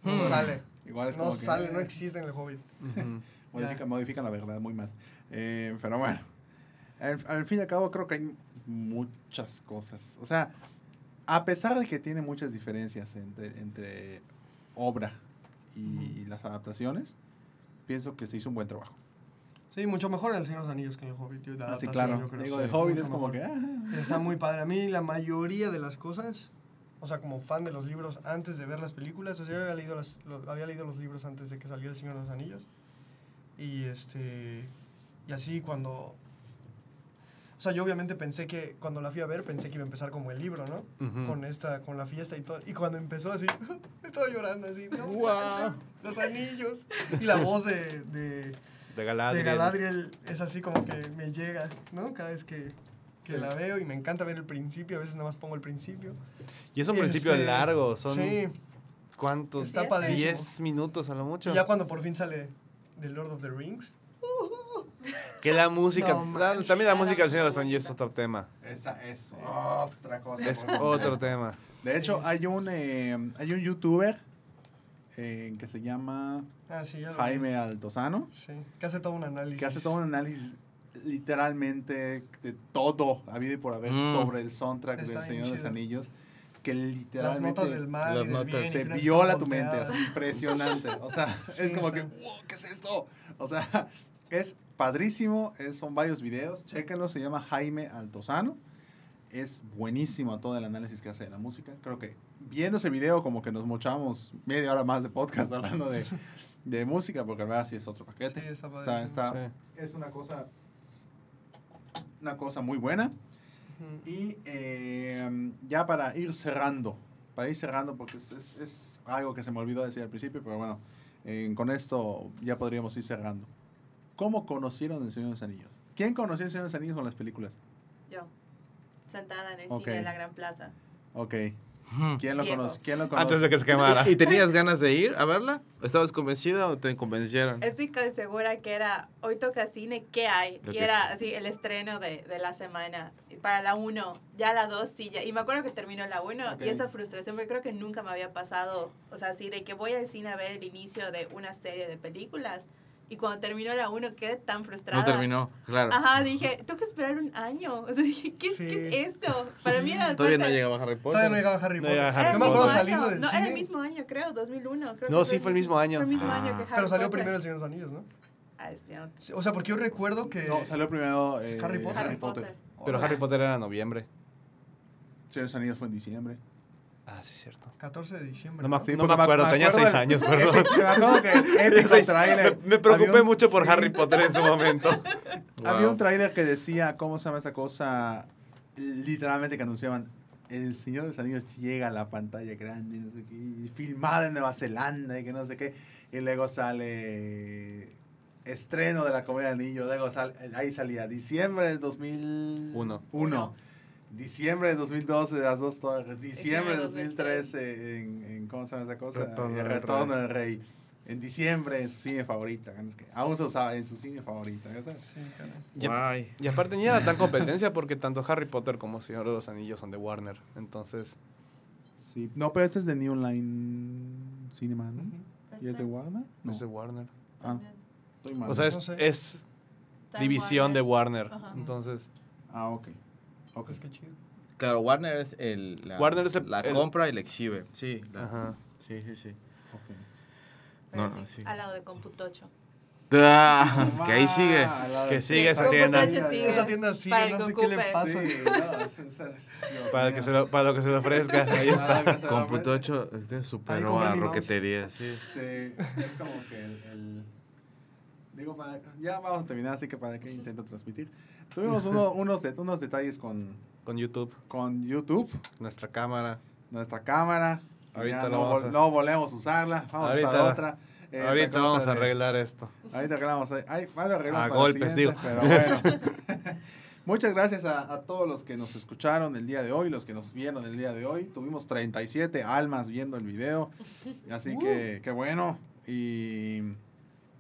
No sale. Igual es no como que... sale, no existe en el Hobbit. Ujú. Modifica, Ya. modifican la verdad, muy mal. Eh, pero bueno, al, al fin y al cabo creo que hay muchas cosas. O sea, a pesar de que tiene muchas diferencias entre, entre obra y las adaptaciones, pienso que se hizo un buen trabajo. Sí, mucho mejor en El Señor de los Anillos que en el Hobbit. Yo, Así adaptación, claro, yo creo, digo, sí, de Hobbit es como mejor. que... ah, Está muy padre. A mí la mayoría de las cosas, o sea, como fan de los libros antes de ver las películas, o sea, yo había leído, las, lo- había leído los libros antes de que saliera El Señor de los Anillos. Y este. Y así cuando. O sea, yo obviamente pensé que cuando la fui a ver, pensé que iba a empezar como el libro, ¿no? Ujú. Con esta, con la fiesta y todo. Y cuando empezó así, estaba llorando así, no manches, los anillos. Y la voz de, de, De Galadriel. de Galadriel es así como que me llega, ¿no? Cada vez que, que Sí. la veo y me encanta ver el principio, a veces nada más pongo el principio. Y es un principio Este, largo, son Sí, ¿cuántos? está padrísimo. 10 minutos a lo mucho. Y ya cuando por fin sale The Lord of the Rings. Que la música, No la- manches. también la música del Señor de los Anillos es otro tema. Esa es otra cosa. Es por otro tema. De hecho, hay un, eh, hay un youtuber eh, que se llama Ah, sí, lo vi. Jaime Altozano, Sí, que hace todo un análisis. que hace todo un análisis literalmente de todo, habido y por haber, Mm. sobre el soundtrack Está del Señor de los. Anillos, que Las literalmente notas del mal Las y del notas. bien. y te viola tu mente, así impresionante. O sea, Sí, es como que, wow, ¿qué es esto? O sea, es padrísimo, es- son varios videos, chéquenlo, se llama Jaime Altozano. Es buenísimo todo el análisis que hace de la música. Creo que viendo ese video como que nos mochamos media hora más de podcast hablando de, de música, porque la verdad sí es otro paquete. Sí, está Está, padrísimo. está- Sí. Es una cosa, una cosa muy buena. Y eh, ya para ir cerrando, para ir cerrando, porque es, es- es algo que se me olvidó decir al principio, pero bueno, eh, con esto ya podríamos ir cerrando. ¿Cómo conocieron el Señor de los Anillos? ¿Quién conoció el Señor de los Anillos con las películas? Yo, sentada en el Ok. cine de la Gran Plaza. Ok. ¿Quién lo, conoce? ¿Quién lo conoce? Antes de que se quemara. ¿Y tenías ganas de ir a verla? ¿Estabas convencida o te convencieron? Estoy casi segura que era, hoy toca cine, ¿qué hay? Y que era sí. así el estreno de, de la semana. Para la 1, ya la 2 sí, ya. Y me acuerdo que terminó la 1 Ok. y esa frustración, porque creo que nunca me había pasado, o sea, así de que voy al cine a ver el inicio de una serie de películas y cuando terminó la 1 quedé tan frustrada. No terminó, claro. Ajá, dije, tengo que esperar un año. O sea, dije, ¿qué, Sí. ¿qué es esto? Para mí era... Todavía no llegaba Harry Potter. Todavía no llegaba Harry No Potter. Era Harry el Yo me acuerdo Potter. saliendo del No, cine. era el mismo año, creo, 2001. Creo No, que sí, fue el mismo año. Fue el mismo Ah. año que Harry Pero salió Potter. primero El Señor de los Anillos, ¿no? Sí, no. Sí, O sea, porque yo recuerdo que... No, salió primero eh, Harry Potter. Harry Potter. Pero Harry Potter era en noviembre. Señor de los Anillos fue en diciembre. Ah, sí, es cierto. 14 de diciembre. No me, ¿no? Sí, no me porque me acuerdo, me tenía acuerdo seis del- años, perdón. Me acuerdo que el épico tráiler. Me, me preocupé un- mucho por sí. Harry Potter en su momento. Había un tráiler que decía, ¿cómo se llama esta cosa? Literalmente que anunciaban, el Señor de los Anillos llega a la pantalla grande, no sé qué, y filmada en Nueva Zelanda y que no sé qué. Y luego sale estreno de la Comedia del Anillo, luego sale, ahí salía diciembre del 2001. Uno. Diciembre de 2012 de las dos torres. Diciembre de Diciembre de 2013 en, en ¿cómo se llama esa cosa? Retorno El del Retorno Rey. del Rey. En diciembre en su cine favorita. ¿no? Es que aún se usaba en su cine favorita. ¿ya sabes? Sí, caray. Y, y aparte ni era tan competencia porque tanto Harry Potter como Señor de los Anillos son de Warner. Entonces, Sí. No, pero este es de New Line Cinema, ¿no? ¿Y es de Warner? No. es de Warner. Ah, estoy mal. O sea, es, No sé. es división de Warner. Warner. Ajá. Entonces, Ah, ok. Ok. Pues qué chido. Claro, Warner es el. La, Warner es el- la el- compra y la exhibe. Sí, la- Ajá. sí, sí, sí. ok. Pero No, no, sí. Al lado de Computocho. Ah, que ahí sigue. Que sigue esa tienda. Sigue. Esa tienda sigue, Para no que sé qué le pasa. Sí, no, es- es- para, que se lo, para lo que se le ofrezca. Ahí está. Ah, que lo Computocho este Ahí superó a. Roquetería, sí. Sí, es como que el... el- digo, para- ya vamos a terminar, así que para qué intento transmitir. Tuvimos uno- unos, de- unos detalles con, Con YouTube, con YouTube, nuestra cámara. nuestra cámara. Ahorita ya no, a- no volvemos a usarla, vamos a usar Ahorita- otra. Esta Ahorita vamos a de- arreglar esto. Ahorita arreglamos. Ay, bueno, arreglamos A para golpes, digo. Pero bueno. Muchas gracias a, a todos los que nos escucharon el día de hoy, los que nos vieron el día de hoy. Tuvimos 37 almas viendo el video. Así que, qué bueno. Y,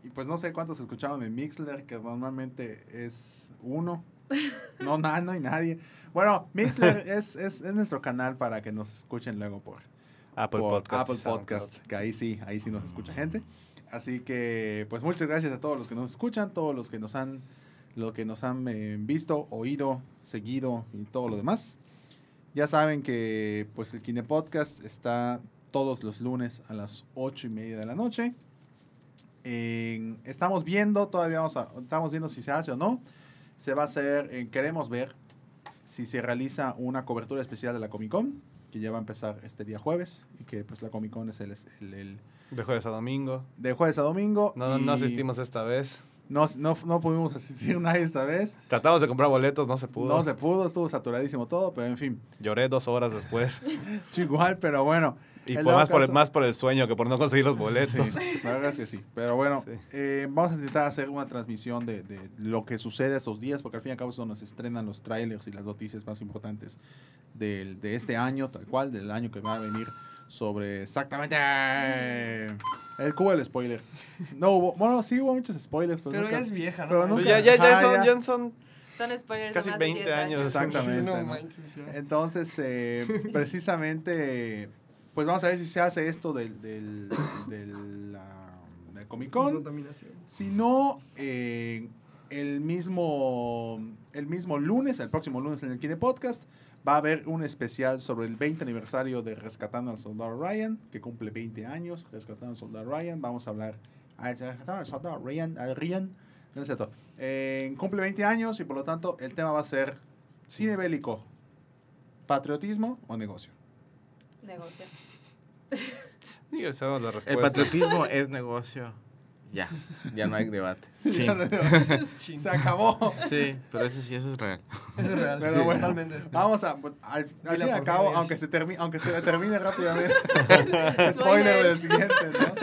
y pues no sé cuántos escucharon en Mixler, que normalmente es uno. No, nada, no hay nadie. Bueno, Mixler es, es, es nuestro canal para que nos escuchen luego por, Apple por Podcast SoundCloud. Que ahí sí, ahí sí nos escucha gente. Así que, pues muchas gracias a todos los que nos escuchan, todos los que nos han, lo que nos han eh, visto, oído, seguido y todo lo demás. Ya saben que, pues el Kine Podcast está todos los lunes a las ocho y media de la noche. En- estamos viendo, todavía vamos a, estamos viendo si se hace o no. Se va a hacer, eh, queremos ver si se realiza una cobertura especial de la Comic Con, que ya va a empezar este día jueves, y que pues la Comic Con es el, el- el- De jueves a domingo. de jueves a domingo. No, no, asistimos esta vez. No, no, no pudimos asistir nadie esta vez. Tratamos de comprar boletos, no se pudo. No se pudo, estuvo saturadísimo todo, pero en fin, Lloré dos horas después. igual, pero bueno. Y por más, por el, caso- más por el sueño que por no conseguir los boletos. La verdad es que sí. Pero bueno, Sí. eh, vamos a intentar hacer una transmisión de, de lo que sucede estos días, porque al fin y al cabo es donde se estrenan los trailers y las noticias más importantes del, de este año, tal cual, del año que va a venir sobre exactamente el cubo del spoiler. No hubo, bueno, sí hubo muchos spoilers, pero, Pero nunca- ya es vieja, ¿no? pero manches? nunca- ya, ya, ya, Ajá, son, ya. son Son spoilers Casi de más de 20 10 años. Exactamente. Sí. Entonces, eh, precisamente, pues vamos a ver si se hace esto del, del, del, la- del Comic Con. Si no, eh, el, mismo, el mismo lunes, el próximo lunes en el Kine Podcast, va a haber un especial sobre el 20 aniversario de Rescatando al Soldado Ryan, que cumple 20 años, Rescatando al Soldado Ryan. Vamos a hablar... Ah, Rescatando al Soldado Ryan, al Ryan, no es cierto. Eh, cumple 20 años y por lo tanto el tema va a ser cine bélico, patriotismo o negocio. Negocio. Digo, sabemos la El respuesta. patriotismo es negocio. Ya, ya no hay debate. Sí. Se acabó. sí, pero eso sí, eso es real. Es real. Pero sí, bueno, totalmente. Vamos a, al, al Dile fin y al cabo, aunque se, termine, aunque se termine rápidamente, spoiler del siguiente, ¿no?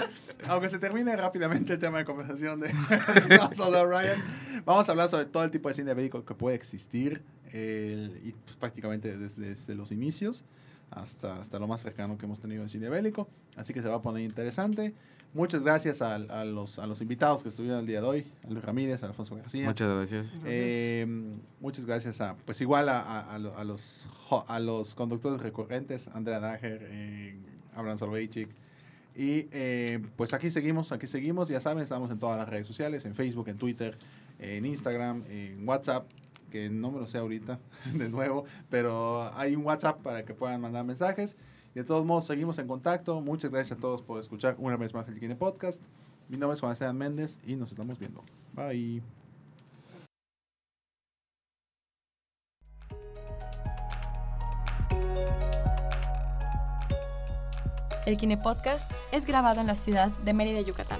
Aunque se termine rápidamente el tema de conversación de Ryan, vamos a hablar sobre todo el tipo de cine bélico que puede existir el- y pues, prácticamente desde, desde los inicios hasta, hasta lo más cercano que hemos tenido en cine bélico. Así que se va a poner interesante. Muchas gracias a, a los, a los invitados que estuvieron el día de hoy, a Luis Ramírez, a Alfonso García. Muchas gracias. Eh, muchas gracias a, pues igual a, a- a lo- a los, a los conductores recurrentes, Andrea Dager, eh, Abraham Solveichik. Y eh, pues aquí seguimos, aquí seguimos, ya saben, estamos en todas las redes sociales, en Facebook, en Twitter, en Instagram, en WhatsApp, que no me lo sé ahorita, de nuevo, pero hay un WhatsApp para que puedan mandar mensajes. De todos modos, seguimos en contacto. Muchas gracias a todos por escuchar una vez más el Kine Podcast. Mi nombre es Juan Esteban Méndez y nos estamos viendo. Bye. El Kine Podcast es grabado en la ciudad de Mérida, Yucatán,